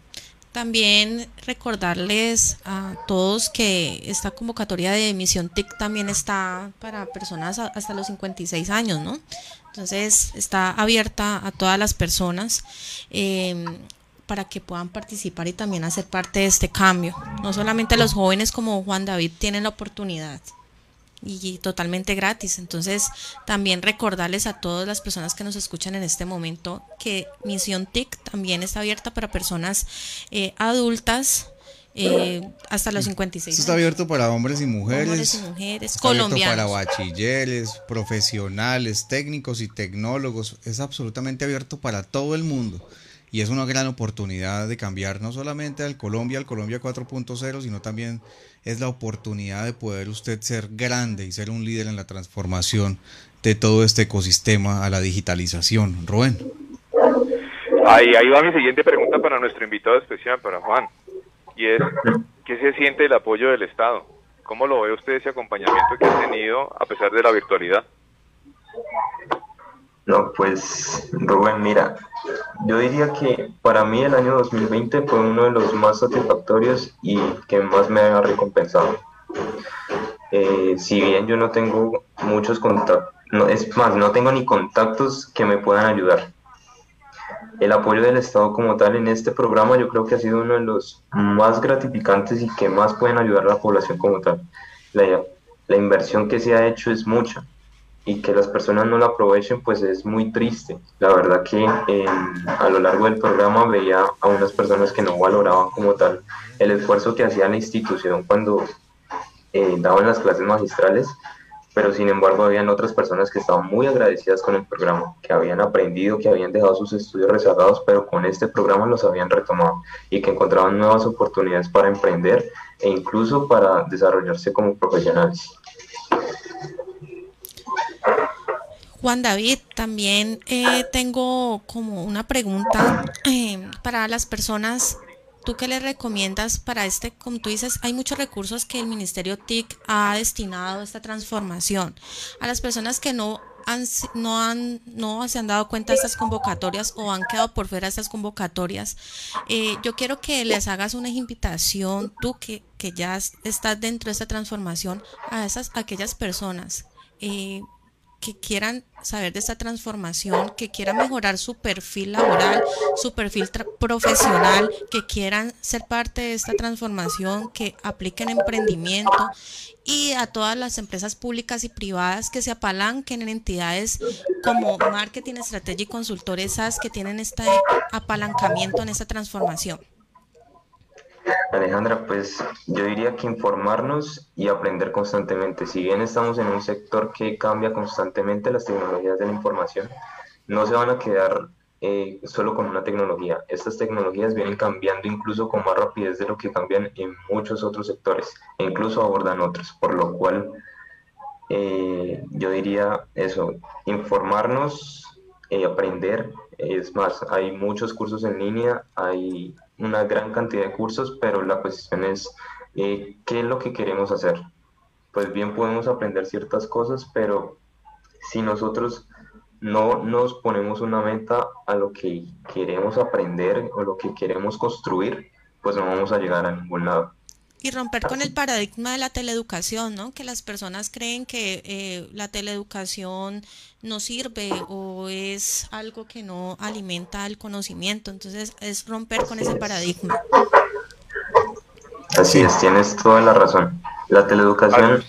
También recordarles a todos que esta convocatoria de emisión TIC también está para personas hasta los 56 años, ¿no? Entonces está abierta a todas las personas em, para que puedan participar y también hacer parte de este cambio. No solamente los jóvenes como Juan David tienen la oportunidad y totalmente gratis. Entonces, también recordarles a todas las personas que nos escuchan en este momento que Misión TIC también está abierta para personas eh, adultas. Eh, hasta los 56 Esto está abierto para hombres y mujeres, hombres y mujeres colombianos. para bachilleres, profesionales, técnicos y tecnólogos. Es absolutamente abierto para todo el mundo y es una gran oportunidad de cambiar no solamente al Colombia, al Colombia 4.0, sino también es la oportunidad de poder usted ser grande y ser un líder en la transformación de todo este ecosistema a la digitalización. Rubén. Ahí, ahí va mi siguiente pregunta para nuestro invitado especial, para Juan, y es, ¿qué se siente el apoyo del Estado? ¿Cómo lo ve usted ese acompañamiento que ha tenido a pesar de la virtualidad? No, pues Rubén, mira, yo diría que para mí el año 2020 fue uno de los más satisfactorios y que más me ha recompensado. Eh, si bien yo no tengo muchos contactos, no, es más, no tengo ni contactos que me puedan ayudar. El apoyo del Estado como tal en este programa yo creo que ha sido uno de los más gratificantes y que más pueden ayudar a la población como tal. La, la inversión que se ha hecho es mucha y que las personas no lo aprovechen, pues es muy triste. La verdad que a lo largo del programa veía a unas personas que no valoraban como tal el esfuerzo que hacía la institución cuando eh, daban las clases magistrales, pero sin embargo habían otras personas que estaban muy agradecidas con el programa, que habían aprendido, que habían dejado sus estudios rezagados, pero con este programa los habían retomado y que encontraban nuevas oportunidades para emprender e incluso para desarrollarse como profesionales. Juan David, también eh, tengo como una pregunta eh, para las personas. ¿Tú qué les recomiendas para este, como tú dices, hay muchos recursos que el Ministerio TIC ha destinado a esta transformación? A las personas que no han, no han, no se han dado cuenta de estas convocatorias o han quedado por fuera de estas convocatorias, eh, yo quiero que les hagas una invitación, tú que, que ya estás dentro de esta transformación, a esas, a aquellas personas eh, que quieran saber de esta transformación, que quieran mejorar su perfil laboral, su perfil profesional, que quieran ser parte de esta transformación, que apliquen emprendimiento y a todas las empresas públicas y privadas que se apalanquen en entidades como Marketing Estrategia y Consultores que tienen este apalancamiento en esta transformación. Alejandra, pues yo diría que informarnos y aprender constantemente. Si bien estamos en un sector que cambia constantemente las tecnologías de la información, no se van a quedar eh, solo con una tecnología. Estas tecnologías vienen cambiando incluso con más rapidez de lo que cambian en muchos otros sectores e incluso abordan otros, por lo cual eh, yo diría eso, informarnos, y aprender. Es más, hay muchos cursos en línea, hay una gran cantidad de cursos, pero la cuestión es eh, qué es lo que queremos hacer. Pues bien podemos aprender ciertas cosas, pero si nosotros no nos ponemos una meta a lo que queremos aprender o lo que queremos construir, pues no vamos a llegar a ningún lado. Y romper con el paradigma de la teleeducación, ¿no? Que las personas creen que eh, la teleeducación no sirve o es algo que no alimenta el conocimiento. Entonces es romper con ese paradigma. Así es, tienes toda la razón. La teleeducación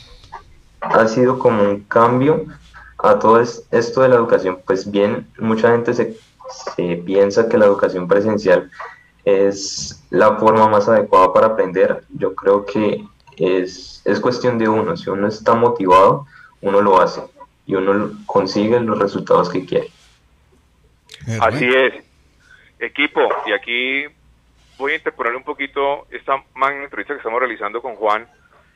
ha sido como un cambio a todo esto de la educación. Pues bien, mucha gente se, se piensa que la educación presencial es la forma más adecuada para aprender. Yo creo que es, es cuestión de uno. Si uno está motivado, uno lo hace y uno consigue los resultados que quiere. Así es. Equipo, y aquí voy a interponer un poquito esta magna entrevista que estamos realizando con Juan,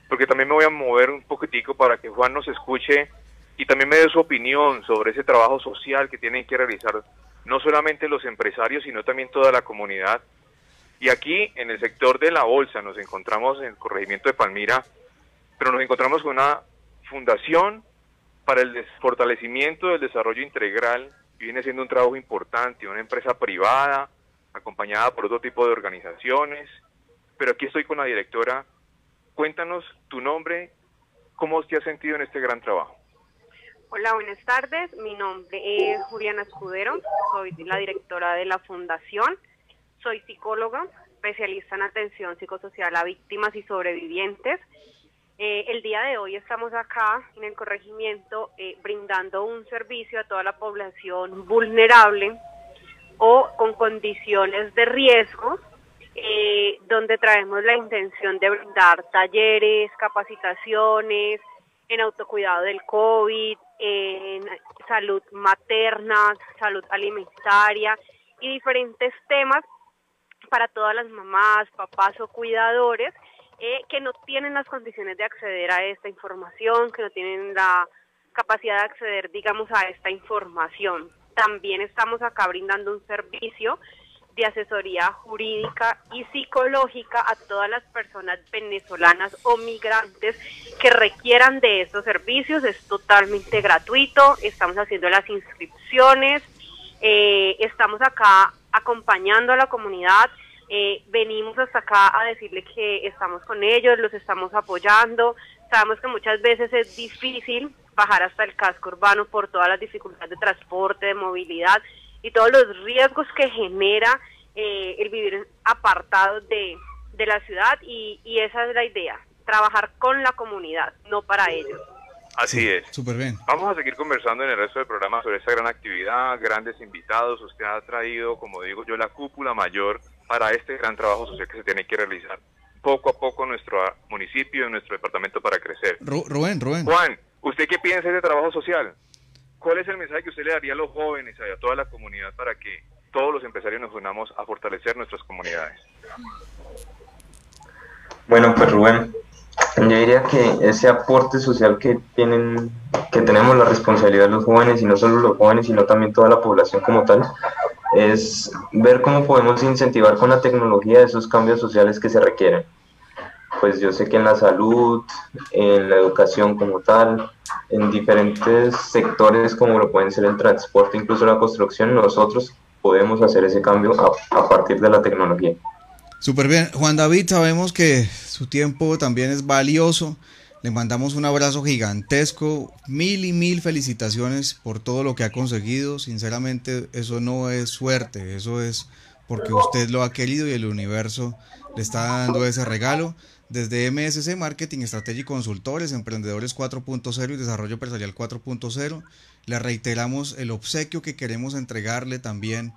porque también me voy a mover un poquitico para que Juan nos escuche y también me dé su opinión sobre ese trabajo social que tienen que realizar no solamente los empresarios, sino también toda la comunidad. Y aquí, en el sector de la bolsa, nos encontramos en el corregimiento de Palmira, pero nos encontramos con una fundación para el fortalecimiento del desarrollo integral, y viene siendo un trabajo importante, una empresa privada, acompañada por otro tipo de organizaciones, pero aquí estoy con la directora. Cuéntanos tu nombre, cómo te has sentido en este gran trabajo. Hola, buenas tardes. Mi nombre es Juliana Escudero, soy la directora de la Fundación, soy psicóloga, especialista en atención psicosocial a víctimas y sobrevivientes. Eh, el día de hoy estamos acá en el corregimiento eh, brindando un servicio a toda la población vulnerable o con condiciones de riesgo, eh, donde traemos la intención de brindar talleres, capacitaciones en autocuidado del COVID, en salud materna, salud alimentaria y diferentes temas para todas las mamás, papás o cuidadores eh, que no tienen las condiciones de acceder a esta información, que no tienen la capacidad de acceder, digamos, a esta información. También estamos acá brindando un servicio de asesoría jurídica y psicológica a todas las personas venezolanas o migrantes que requieran de estos servicios. Es totalmente gratuito, estamos haciendo las inscripciones, eh, estamos acá acompañando a la comunidad eh, venimos hasta acá a decirle que estamos con ellos, los estamos apoyando. Sabemos que muchas veces es difícil bajar hasta el casco urbano por todas las dificultades de transporte, de movilidad y todos los riesgos que genera eh, el vivir apartado de, de la ciudad y, y esa es la idea, trabajar con la comunidad, no para ellos. Así es. Súper bien. Vamos a seguir conversando en el resto del programa sobre esta gran actividad, grandes invitados. Usted ha traído, como digo yo, la cúpula mayor para este gran trabajo social que se tiene que realizar poco a poco nuestro municipio, nuestro departamento para crecer. Rubén, Rubén. Juan, ¿usted qué piensa de trabajo social? ¿Cuál es el mensaje que usted le daría a los jóvenes y a toda la comunidad para que todos los empresarios nos unamos a fortalecer nuestras comunidades? Bueno, pues Rubén, yo diría que ese aporte social que tienen, que tenemos la responsabilidad de los jóvenes, y no solo los jóvenes, sino también toda la población como tal, es ver cómo podemos incentivar con la tecnología esos cambios sociales que se requieren. Pues yo sé que en la salud, en la educación como tal, en diferentes sectores como lo pueden ser el transporte, incluso la construcción, nosotros podemos hacer ese cambio a, a partir de la tecnología. Súper bien. Juan David, sabemos que su tiempo también es valioso. Le mandamos un abrazo gigantesco, mil y mil felicitaciones por todo lo que ha conseguido. Sinceramente, eso no es suerte, eso es porque usted lo ha querido y el universo le está dando ese regalo. Desde MSC Marketing, Estrategia y Consultores, Emprendedores 4.0 y Desarrollo Empresarial 4.0, le reiteramos el obsequio que queremos entregarle también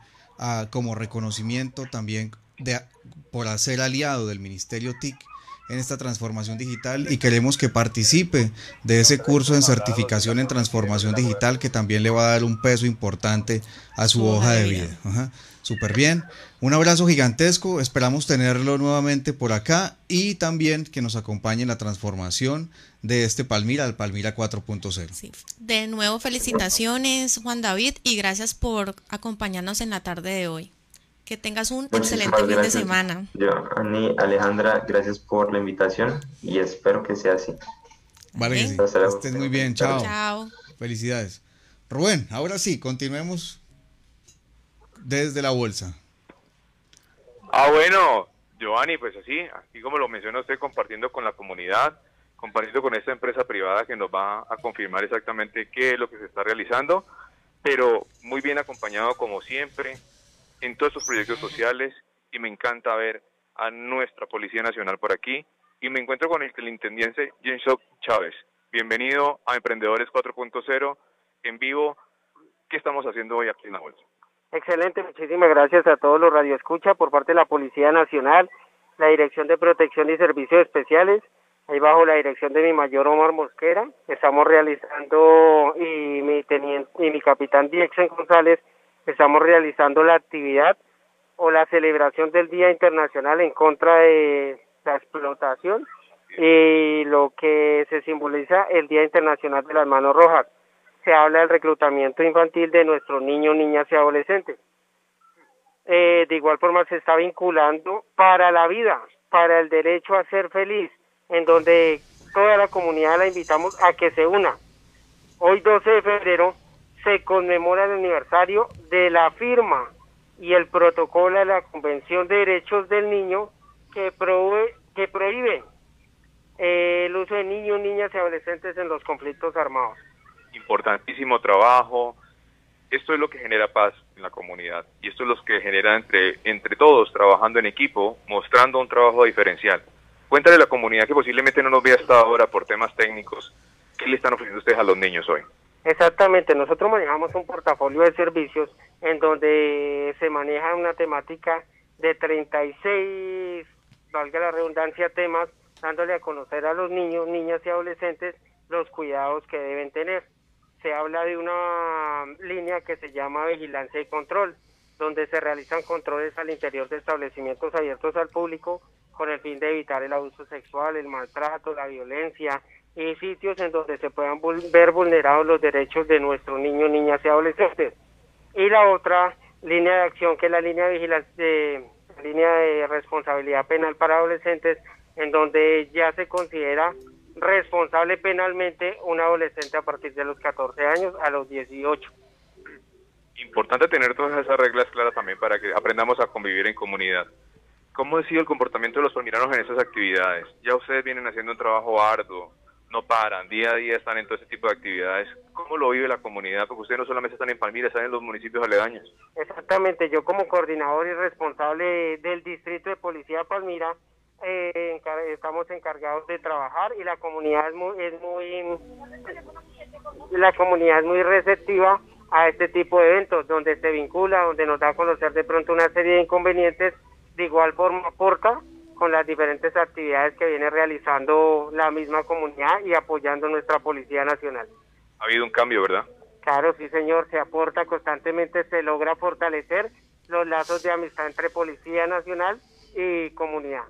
como reconocimiento también de, por ser aliado del Ministerio TIC en esta transformación digital y queremos que participe de ese curso en certificación en transformación digital que también le va a dar un peso importante a su hoja de vida. Ajá, Súper bien. Un abrazo gigantesco. Esperamos tenerlo nuevamente por acá y también que nos acompañe en la transformación de este Palmira al Palmira 4.0. De nuevo, felicitaciones, Juan David, y gracias por acompañarnos en la tarde de hoy. Que tengas un excelente fin de semana. Yo, Ani, Alejandra, gracias por la invitación y espero que sea así. Vale, que sí. Estés muy bien. Chao. Chao. Felicidades. Rubén, ahora sí, continuemos desde la bolsa. Ah, bueno, Giovanni, pues así, así como lo menciona usted, compartiendo con la comunidad, compartiendo con esta empresa privada que nos va a confirmar exactamente qué es lo que se está realizando, pero muy bien acompañado como siempre, en todos estos proyectos sociales y me encanta ver a nuestra Policía Nacional por aquí y me encuentro con el, el intendente Jenshop Chávez. Bienvenido a Emprendedores 4.0 en vivo. ¿Qué estamos haciendo hoy aquí en la bolsa? Excelente, muchísimas gracias a todos los radioescucha por parte de la Policía Nacional, la Dirección de Protección y Servicios Especiales, ahí bajo la dirección de mi mayor Omar Mosquera, estamos realizando y mi teniente y mi capitán Diexen González estamos realizando la actividad o la celebración del Día Internacional en contra de la explotación y lo que se simboliza el Día Internacional de las Manos Rojas. Se habla del reclutamiento infantil de nuestros niños, niñas y adolescentes. Eh, de igual forma se está vinculando para la vida, para el derecho a ser feliz, en donde toda la comunidad la invitamos a que se una. Hoy 12 de febrero se conmemora el aniversario de la firma y el protocolo de la Convención de Derechos del Niño que, que prohíbe eh, el uso de niños, niñas y adolescentes en los conflictos armados. Importantísimo trabajo. Esto es lo que genera paz en la comunidad y esto es lo que genera entre, entre todos, trabajando en equipo, mostrando un trabajo diferencial. Cuéntale a la comunidad que posiblemente no nos vea hasta ahora por temas técnicos. ¿Qué le están ofreciendo ustedes a los niños hoy? Exactamente, nosotros manejamos un portafolio de servicios en donde se maneja una temática de 36, valga la redundancia, temas, dándole a conocer a los niños, niñas y adolescentes los cuidados que deben tener. Se habla de una línea que se llama vigilancia y control, donde se realizan controles al interior de establecimientos abiertos al público con el fin de evitar el abuso sexual, el maltrato, la violencia, y sitios en donde se puedan ver vulnerados los derechos de nuestros niños, niñas y adolescentes. Y la otra línea de acción, que es la línea de vigilancia, de, línea de responsabilidad penal para adolescentes, en donde ya se considera responsable penalmente un adolescente a partir de los 14 años a los 18. Importante tener todas esas reglas claras también para que aprendamos a convivir en comunidad. ¿Cómo ha sido el comportamiento de los palmiranos en esas actividades? Ya ustedes vienen haciendo un trabajo arduo, no paran, día a día están en todo ese tipo de actividades. ¿Cómo lo vive la comunidad? Porque ustedes no solamente están en Palmira, están en los municipios aledaños. Exactamente, yo como coordinador y responsable del distrito de policía Palmira, eh, estamos encargados de trabajar y la comunidad es muy, es muy la comunidad es muy receptiva a este tipo de eventos donde se vincula, donde nos da a conocer de pronto una serie de inconvenientes, de igual forma aporta con las diferentes actividades que viene realizando la misma comunidad y apoyando nuestra Policía Nacional. Ha habido un cambio, ¿verdad? Claro, sí, señor, se aporta constantemente, se logra fortalecer los lazos de amistad entre Policía Nacional y comunidad.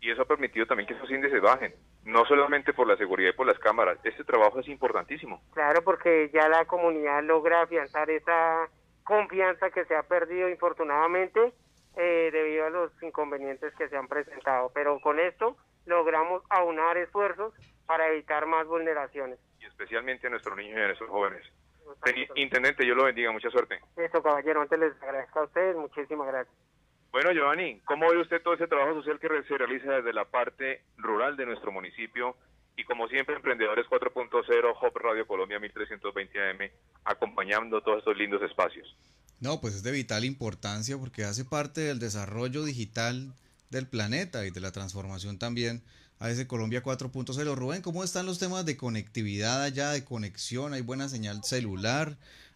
Y eso ha permitido también que esos índices bajen, no solamente por la seguridad y por las cámaras, este trabajo es importantísimo. Claro, porque ya la comunidad logra afianzar esa confianza que se ha perdido infortunadamente eh, debido a los inconvenientes que se han presentado. Pero con esto logramos aunar esfuerzos para evitar más vulneraciones. Y especialmente a nuestros niños y a nuestros jóvenes. Intendente, yo lo bendiga, mucha suerte. Eso, caballero, antes les agradezco a ustedes, muchísimas gracias. Bueno, Giovanni, ¿cómo ve usted todo ese trabajo social que se realiza desde la parte rural de nuestro municipio? Y como siempre, Emprendedores 4.0, Hop Radio Colombia 1320 AM, acompañando todos estos lindos espacios. No, pues es de vital importancia porque hace parte del desarrollo digital del planeta y de la transformación también a ese Colombia 4.0. Rubén, ¿cómo están los temas de conectividad allá, de conexión? ¿Hay buena señal celular?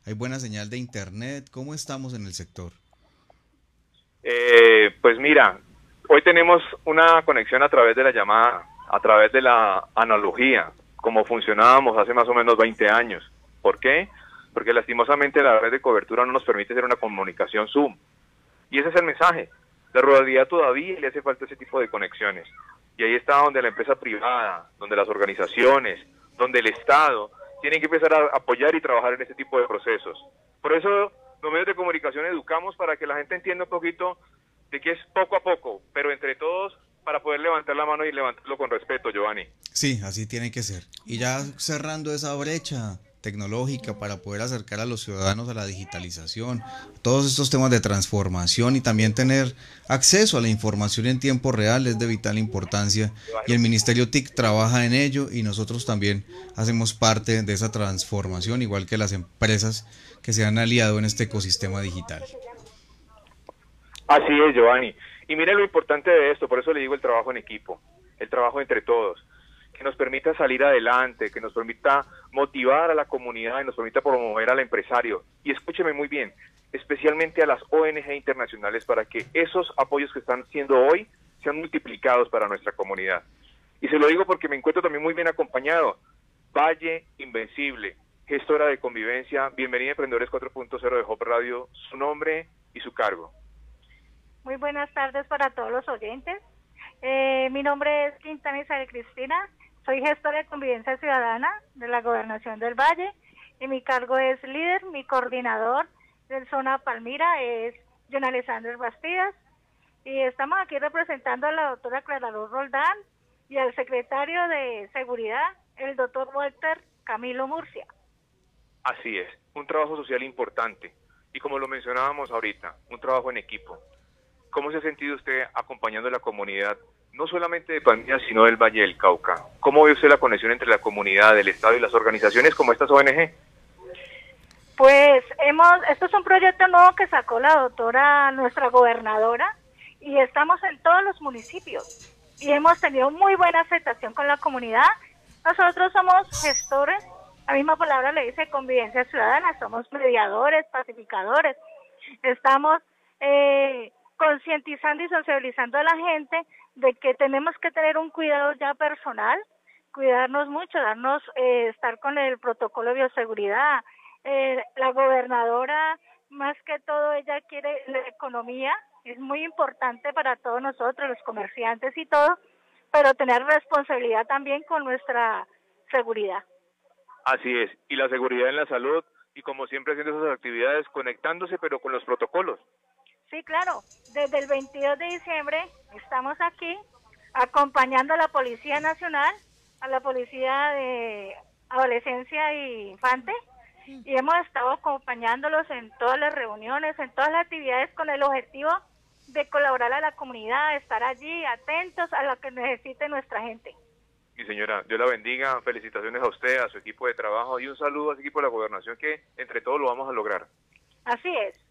¿Hay buena señal de internet? ¿Cómo estamos en el sector? Eh, pues mira, hoy tenemos una conexión a través de la llamada, a través de la analogía, como funcionábamos hace más o menos 20 años. ¿Por qué? Porque lastimosamente la red de cobertura no nos permite hacer una comunicación Zoom. Y ese es el mensaje. La ruralidad todavía le hace falta ese tipo de conexiones. Y ahí está donde la empresa privada, donde las organizaciones, donde el Estado tienen que empezar a apoyar y trabajar en este tipo de procesos. Por eso los medios de comunicación educamos para que la gente entienda un poquito de que es poco a poco, pero entre todos para poder levantar la mano y levantarlo con respeto, Giovanni. Sí, así tiene que ser. Y ya cerrando esa brecha, tecnológica para poder acercar a los ciudadanos a la digitalización, todos estos temas de transformación y también tener acceso a la información en tiempo real es de vital importancia y el Ministerio TIC trabaja en ello y nosotros también hacemos parte de esa transformación, igual que las empresas que se han aliado en este ecosistema digital. Así es, Giovanni. Y mire lo importante de esto, por eso le digo el trabajo en equipo, el trabajo entre todos que nos permita salir adelante, que nos permita motivar a la comunidad y nos permita promover al empresario. Y escúcheme muy bien, especialmente a las ONG internacionales para que esos apoyos que están siendo hoy sean multiplicados para nuestra comunidad. Y se lo digo porque me encuentro también muy bien acompañado. Valle Invencible, gestora de convivencia, bienvenida a Emprendedores 4.0 de Hop Radio, su nombre y su cargo. Muy buenas tardes para todos los oyentes. Eh, mi nombre es Quintana Isabel Cristina, soy gestora de convivencia ciudadana de la Gobernación del Valle y mi cargo es líder, mi coordinador del zona Palmira es John Alessandro Bastidas y estamos aquí representando a la doctora Clara Luz Roldán y al secretario de Seguridad, el doctor Walter Camilo Murcia. Así es, un trabajo social importante Y como lo mencionábamos ahorita, un trabajo en equipo. ¿Cómo se ha sentido usted acompañando a la comunidad, no solamente de Palmira, sino del Valle del Cauca? ¿Cómo ve usted la conexión entre la comunidad, el Estado y las organizaciones como estas ONG? Pues hemos, esto es un proyecto nuevo que sacó la doctora, nuestra gobernadora, y estamos en todos los municipios y hemos tenido muy buena aceptación con la comunidad. Nosotros somos gestores, la misma palabra le dice convivencia ciudadana, somos mediadores, pacificadores, estamos eh, concientizando y socializando a la gente de que tenemos que tener un cuidado ya personal, cuidarnos mucho, darnos, eh, estar con el protocolo de bioseguridad. Eh, la gobernadora, más que todo, ella quiere la economía, es muy importante para todos nosotros, los comerciantes y todo, pero tener responsabilidad también con nuestra seguridad. Así es, y la seguridad en la salud y como siempre haciendo esas actividades conectándose pero con los protocolos. Sí, claro, desde el 22 de diciembre estamos aquí acompañando a la Policía Nacional, a la Policía de Adolescencia e Infante, y hemos estado acompañándolos en todas las reuniones, en todas las actividades con el objetivo de colaborar a la comunidad, estar allí atentos a lo que necesite nuestra gente. Y señora, Dios la bendiga, felicitaciones a usted, a su equipo de trabajo y un saludo a su equipo de la gobernación que entre todos lo vamos a lograr. Así es.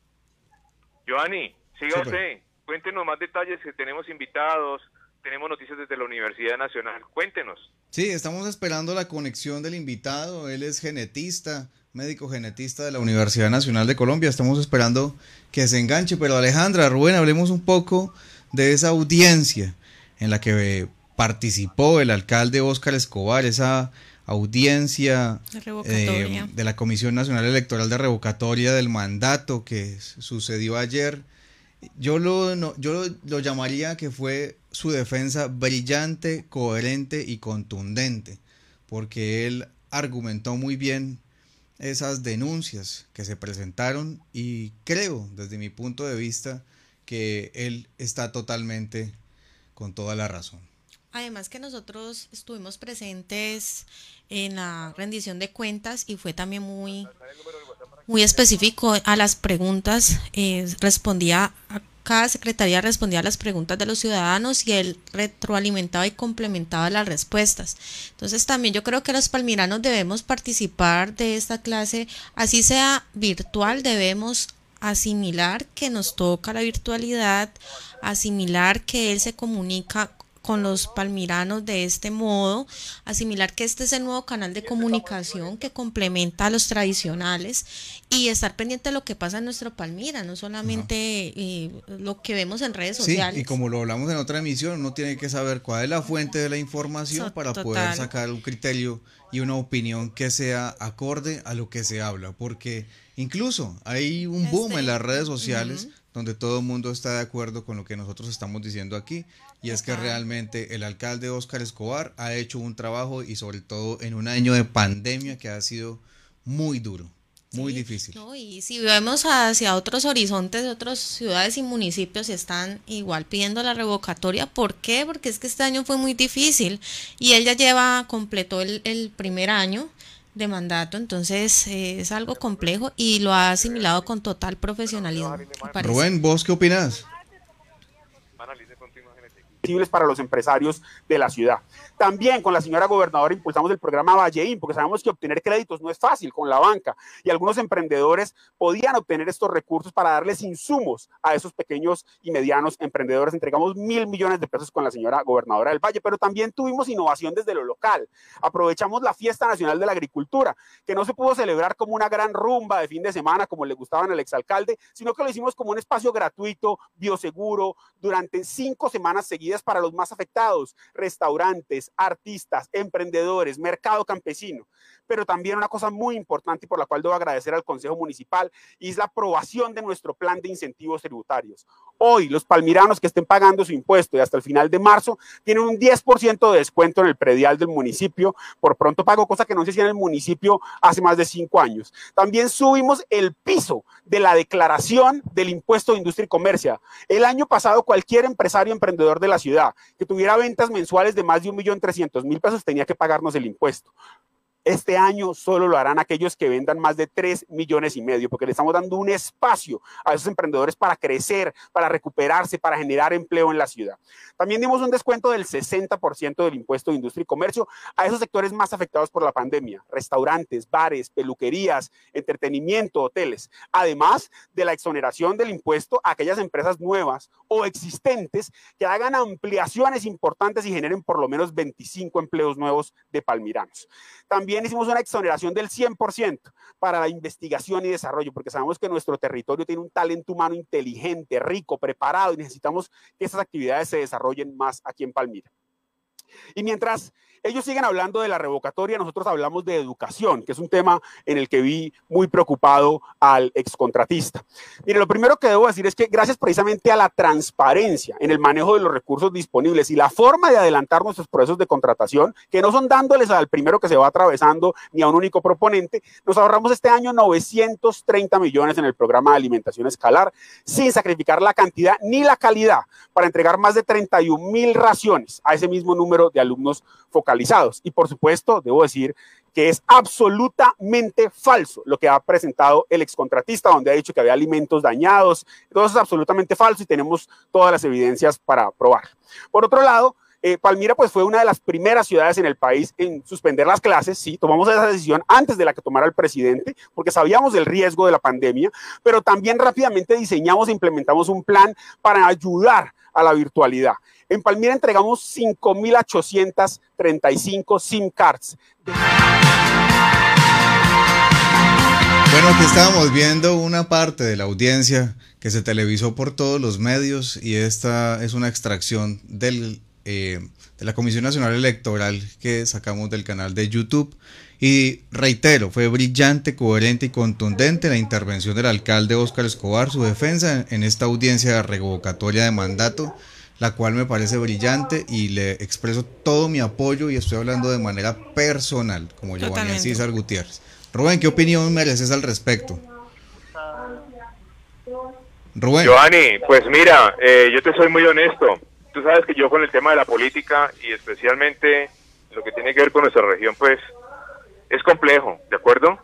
Joanny, siga usted, cuéntenos más detalles que tenemos invitados, tenemos noticias desde la Universidad Nacional, cuéntenos. Sí, estamos esperando la conexión del invitado, él es genetista, médico genetista de la Universidad Nacional de Colombia. Estamos esperando que se enganche. Pero Alejandra, Rubén, hablemos un poco de esa audiencia en la que participó el alcalde Óscar Escobar, esa audiencia eh, de la Comisión Nacional Electoral de Revocatoria del mandato que sucedió ayer. Yo lo, yo lo llamaría que fue su defensa brillante, coherente y contundente, porque él argumentó muy bien esas denuncias que se presentaron y creo desde mi punto de vista que él está totalmente con toda la razón. Además que nosotros estuvimos presentes en la rendición de cuentas y fue también muy, muy específico a las preguntas, eh, respondía a cada secretaría respondía a las preguntas de los ciudadanos y él retroalimentaba y complementaba las respuestas. Entonces también yo creo que los palmiranos debemos participar de esta clase, así sea virtual, debemos asimilar que nos toca la virtualidad, asimilar que él se comunica con los palmiranos de este modo, asimilar que este es el nuevo canal de comunicación que complementa a los tradicionales y estar pendiente de lo que pasa en nuestro Palmira, no solamente eh, lo que vemos en redes sociales. Sí, y como lo hablamos en otra emisión, uno tiene que saber cuál es la fuente de la información para poder sacar un criterio y una opinión que sea acorde a lo que se habla, porque incluso hay un boom en este, las redes sociales donde todo el mundo está de acuerdo con lo que nosotros estamos diciendo aquí, y es que realmente el alcalde Oscar Escobar ha hecho un trabajo y sobre todo en un año de pandemia que ha sido muy duro. Muy difícil. y si vemos hacia otros horizontes otras ciudades y municipios están igual pidiendo la revocatoria. ¿Por qué? Porque es que este año fue muy difícil y él ya lleva, completó el, el primer año de mandato, entonces eh, es algo complejo y lo ha asimilado con total profesionalismo. Rubén, ¿vos qué opinas? para los empresarios de la ciudad. También con la señora gobernadora impulsamos el programa Valleín, porque sabemos que obtener créditos no es fácil con la banca y algunos emprendedores podían obtener estos recursos para darles insumos a esos pequeños y medianos emprendedores. Entregamos mil millones de pesos con la señora gobernadora del Valle, pero también tuvimos innovación desde lo local. Aprovechamos la Fiesta Nacional de la Agricultura, que no se pudo celebrar como una gran rumba de fin de semana como le gustaban al exalcalde, sino que lo hicimos como un espacio gratuito, bioseguro, durante cinco semanas seguidas para los más afectados, restaurantes, artistas, emprendedores, mercado campesino. Pero también una cosa muy importante y por la cual debo agradecer al Consejo Municipal y es la aprobación de nuestro plan de incentivos tributarios. Hoy los palmiranos que estén pagando su impuesto y hasta el final de marzo tienen un 10% de descuento en el predial del municipio por pronto pago, cosa que no se hacía en el municipio hace más de cinco años. También subimos el piso de la declaración del impuesto de industria y comercio. El año pasado cualquier empresario emprendedor de la ciudad que tuviera ventas mensuales de más de un millón trescientos mil pesos tenía que pagarnos el impuesto. Este año solo lo harán aquellos que vendan más de 3 millones y medio, porque le estamos dando un espacio a esos emprendedores para crecer, para recuperarse, para generar empleo en la ciudad. También dimos un descuento del 60% del impuesto de industria y comercio a esos sectores más afectados por la pandemia, restaurantes, bares, peluquerías, entretenimiento, hoteles, además de la exoneración del impuesto a aquellas empresas nuevas o existentes que hagan ampliaciones importantes y generen por lo menos 25 empleos nuevos de palmiranos. También hicimos una exoneración del 100% para la investigación y desarrollo, porque sabemos que nuestro territorio tiene un talento humano inteligente, rico, preparado y necesitamos que esas actividades se desarrollen más aquí en Palmira. Y mientras ellos siguen hablando de la revocatoria, nosotros hablamos de educación, que es un tema en el que vi muy preocupado al excontratista. Mire, lo primero que debo decir es que gracias precisamente a la transparencia en el manejo de los recursos disponibles y la forma de adelantar nuestros procesos de contratación, que no son dándoles al primero que se va atravesando ni a un único proponente, nos ahorramos este año 930 millones en el programa de alimentación escalar, sin sacrificar la cantidad ni la calidad, para entregar más de 31 mil raciones a ese mismo número de alumnos focalizados y por supuesto, debo decir que es absolutamente falso lo que ha presentado el excontratista, donde ha dicho que había alimentos dañados. Todo eso es absolutamente falso y tenemos todas las evidencias para probar. Por otro lado, eh, Palmira pues fue una de las primeras ciudades en el país en suspender las clases, sí, tomamos esa decisión antes de la que tomara el presidente, porque sabíamos del riesgo de la pandemia, pero también rápidamente diseñamos e implementamos un plan para ayudar a la virtualidad. En Palmira entregamos 5.835 SIM cards. Bueno, aquí estábamos viendo una parte de la audiencia que se televisó por todos los medios y esta es una extracción del, eh, de la Comisión Nacional Electoral que sacamos del canal de YouTube. Y reitero, fue brillante, coherente y contundente la intervención del alcalde Óscar Escobar, su defensa en esta audiencia revocatoria de mandato la cual me parece brillante y le expreso todo mi apoyo y estoy hablando de manera personal, como Giovanni César Gutiérrez. Rubén, ¿qué opinión mereces al respecto? Rubén. Giovanni, pues mira, eh, yo te soy muy honesto. Tú sabes que yo con el tema de la política y especialmente lo que tiene que ver con nuestra región, pues es complejo, ¿de acuerdo?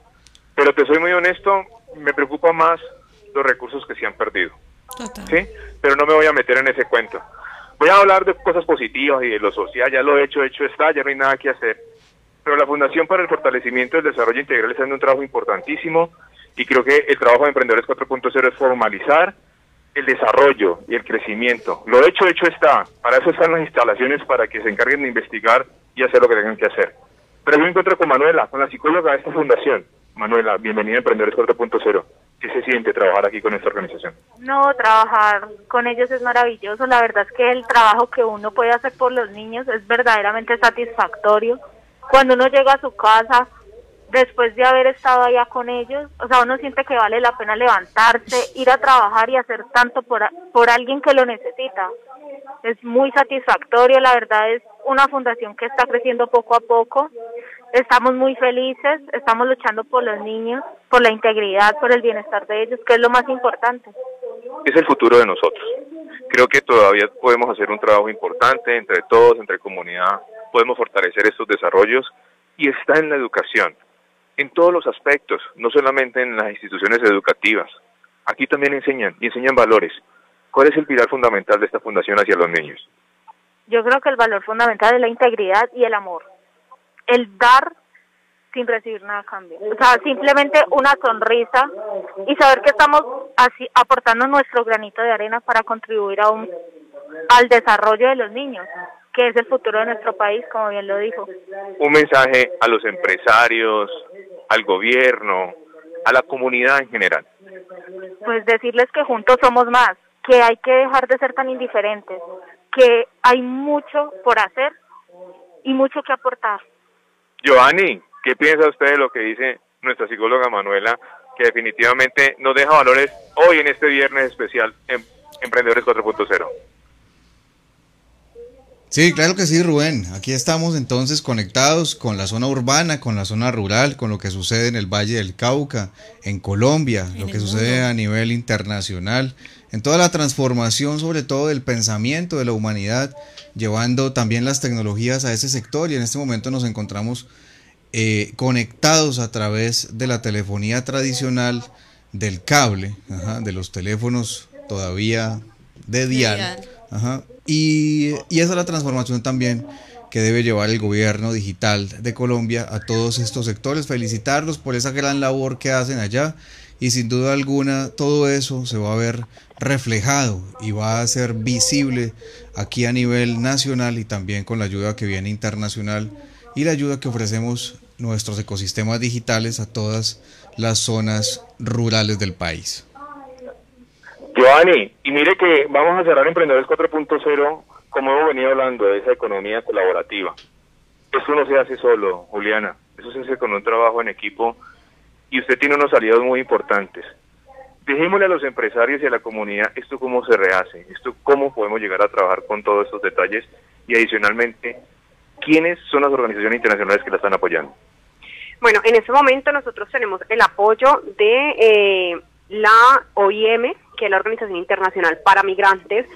Pero te soy muy honesto, me preocupa más los recursos que se han perdido. ¿Sí? Pero no me voy a meter en ese cuento. Voy a hablar de cosas positivas y de lo social, ya lo he hecho, hecho está, ya no hay nada que hacer. Pero la Fundación para el Fortalecimiento del Desarrollo Integral está haciendo un trabajo importantísimo y creo que el trabajo de Emprendedores 4.0 es formalizar el desarrollo y el crecimiento. Lo hecho, hecho está. Para eso están las instalaciones para que se encarguen de investigar y hacer lo que tengan que hacer. Pero yo me encuentro con Manuela, con la psicóloga de esta fundación. Manuela, bienvenida a Emprendedores 4.0. ¿Qué se siente trabajar aquí con esta organización? No, trabajar con ellos es maravilloso. La verdad es que el trabajo que uno puede hacer por los niños es verdaderamente satisfactorio. Cuando uno llega a su casa, después de haber estado allá con ellos, o sea, uno siente que vale la pena levantarse, ir a trabajar y hacer tanto por, por alguien que lo necesita. Es muy satisfactorio, la verdad es una fundación que está creciendo poco a poco Estamos muy felices, estamos luchando por los niños, por la integridad, por el bienestar de ellos, que es lo más importante. Es el futuro de nosotros. Creo que todavía podemos hacer un trabajo importante entre todos, entre comunidad, podemos fortalecer estos desarrollos y está en la educación, en todos los aspectos, no solamente en las instituciones educativas. Aquí también enseñan y enseñan valores. ¿Cuál es el pilar fundamental de esta fundación hacia los niños? Yo creo que el valor fundamental es la integridad y el amor el dar sin recibir nada a cambio. O sea, simplemente una sonrisa y saber que estamos así aportando nuestro granito de arena para contribuir a un, al desarrollo de los niños, que es el futuro de nuestro país, como bien lo dijo. Un mensaje a los empresarios, al gobierno, a la comunidad en general. Pues decirles que juntos somos más, que hay que dejar de ser tan indiferentes, que hay mucho por hacer y mucho que aportar. Giovanni, ¿qué piensa usted de lo que dice nuestra psicóloga Manuela, que definitivamente nos deja valores hoy en este viernes especial en Emprendedores 4.0? Sí, claro que sí, Rubén. Aquí estamos entonces conectados con la zona urbana, con la zona rural, con lo que sucede en el Valle del Cauca, en Colombia, lo que sucede a nivel internacional, en toda la transformación, sobre todo del pensamiento de la humanidad llevando también las tecnologías a ese sector y en este momento nos encontramos eh, conectados a través de la telefonía tradicional, del cable, de los teléfonos todavía de dial. Y, y esa es la transformación también que debe llevar el gobierno digital de Colombia a todos estos sectores. Felicitarlos por esa gran labor que hacen allá y sin duda alguna todo eso se va a ver reflejado y va a ser visible aquí a nivel nacional y también con la ayuda que viene internacional y la ayuda que ofrecemos nuestros ecosistemas digitales a todas las zonas rurales del país. Giovanni, y mire que vamos a cerrar Emprendedores 4.0 como hemos venido hablando de esa economía colaborativa. Eso no se hace solo, Juliana, eso se hace con un trabajo en equipo y usted tiene unos aliados muy importantes. Dejémosle a los empresarios y a la comunidad esto cómo se rehace, esto cómo podemos llegar a trabajar con todos estos detalles y adicionalmente, ¿quiénes son las organizaciones internacionales que la están apoyando? Bueno, en este momento nosotros tenemos el apoyo de eh, la OIM, que es la Organización Internacional para Migrantes,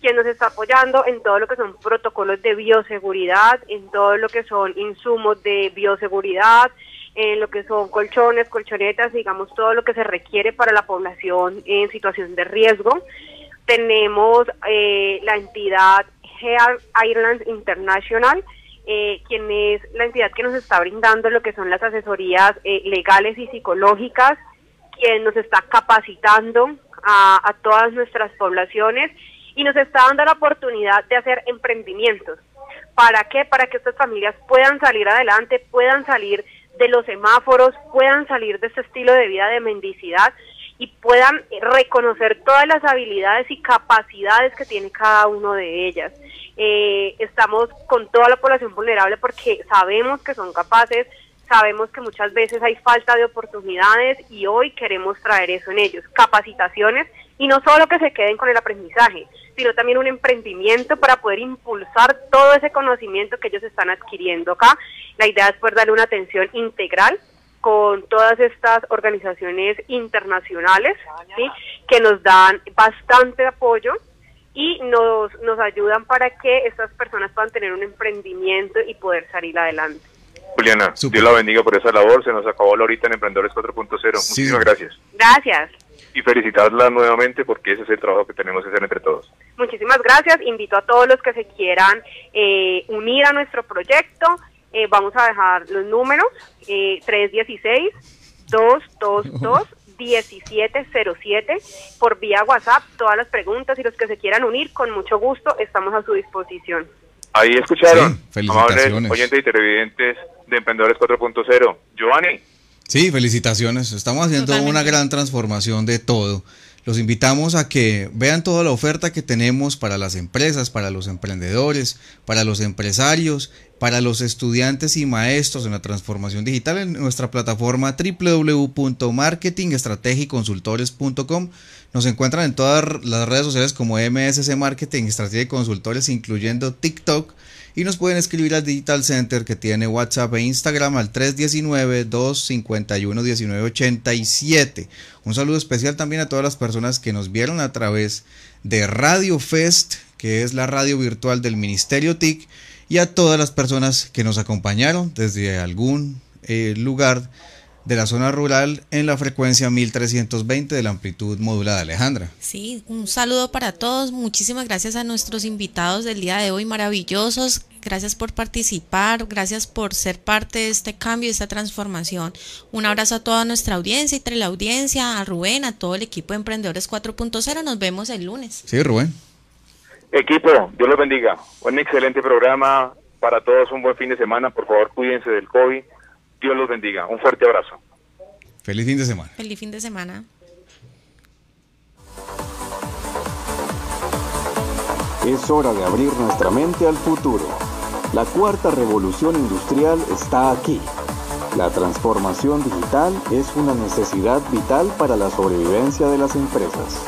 quien nos está apoyando en todo lo que son protocolos de bioseguridad, en todo lo que son insumos de bioseguridad, en lo que son colchones, colchonetas, digamos todo lo que se requiere para la población en situación de riesgo. Tenemos eh, la entidad Health Ireland International, eh, quien es la entidad que nos está brindando lo que son las asesorías eh, legales y psicológicas, quien nos está capacitando a, todas nuestras poblaciones y nos está dando la oportunidad de hacer emprendimientos. ¿Para qué? Para que estas familias puedan salir adelante, puedan salir de los semáforos, puedan salir de este estilo de vida de mendicidad y puedan reconocer todas las habilidades y capacidades que tiene cada uno de ellas. Eh, estamos con toda la población vulnerable porque sabemos que son capaces, sabemos que muchas veces hay falta de oportunidades y hoy queremos traer eso en ellos, capacitaciones y no solo que se queden con el aprendizaje, sino también un emprendimiento para poder impulsar todo ese conocimiento que ellos están adquiriendo acá. La idea es poder darle una atención integral con todas estas organizaciones internacionales que nos dan bastante apoyo y nos, nos ayudan para que estas personas puedan tener un emprendimiento y poder salir adelante. Juliana, Dios la bendiga por esa labor. Se nos acabó la horita en Emprendedores 4.0. Muchísimas gracias. Gracias y felicitarla nuevamente porque ese es el trabajo que tenemos que hacer entre todos. Muchísimas gracias. Invito a todos los que se quieran eh, unir a nuestro proyecto. Eh, vamos a dejar los números eh, 316-222-1707 por vía WhatsApp. Todas las preguntas y los que se quieran unir, con mucho gusto, estamos a su disposición. Ahí escucharon, amables oyentes y televidentes de Emprendedores 4.0. Giovanni. Sí, felicitaciones. Estamos haciendo una gran transformación de todo. Los invitamos a que vean toda la oferta que tenemos para las empresas, para los emprendedores, para los empresarios, para los estudiantes y maestros en la transformación digital en nuestra plataforma www.marketingestrategiconsultores.com. Nos encuentran en todas las redes sociales como MSC Marketing Estrategia y Consultores, incluyendo TikTok y nos pueden escribir al Digital Center que tiene WhatsApp e Instagram al 319-251-1987. Un saludo especial también a todas las personas que nos vieron a través de Radio Fest, que es la radio virtual del Ministerio TIC, y a todas las personas que nos acompañaron desde algún eh, lugar de la zona rural en la frecuencia 1320 de la amplitud modulada. Alejandra. Sí, un saludo para todos. Muchísimas gracias a nuestros invitados del día de hoy, maravillosos. Gracias por participar, gracias por ser parte de este cambio, de esta transformación. Un abrazo a toda nuestra audiencia y la audiencia, a Rubén, a todo el equipo de Emprendedores 4.0. Nos vemos el lunes. Sí, Rubén. Equipo, Dios los bendiga. Un excelente programa para todos, un buen fin de semana. Por favor, cuídense del COVID Dios los bendiga. Un fuerte abrazo. Feliz fin de semana. Feliz fin de semana. Es hora de abrir nuestra mente al futuro. La cuarta revolución industrial está aquí. La transformación digital es una necesidad vital para la sobrevivencia de las empresas.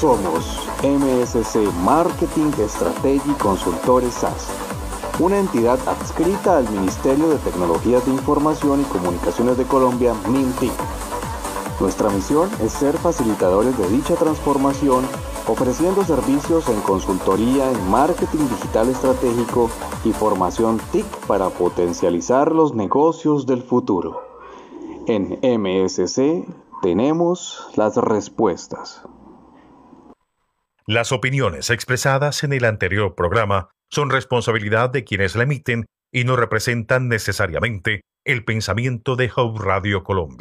Somos MSC Marketing Strategy Consultores SAS una entidad adscrita al Ministerio de Tecnologías de Información y Comunicaciones de Colombia, MINTIC. Nuestra misión es ser facilitadores de dicha transformación ofreciendo servicios en consultoría en marketing digital estratégico y formación TIC para potencializar los negocios del futuro. En MSC tenemos las respuestas. Las opiniones expresadas en el anterior programa son responsabilidad de quienes la emiten y no representan necesariamente el pensamiento de Hub Radio Colombia.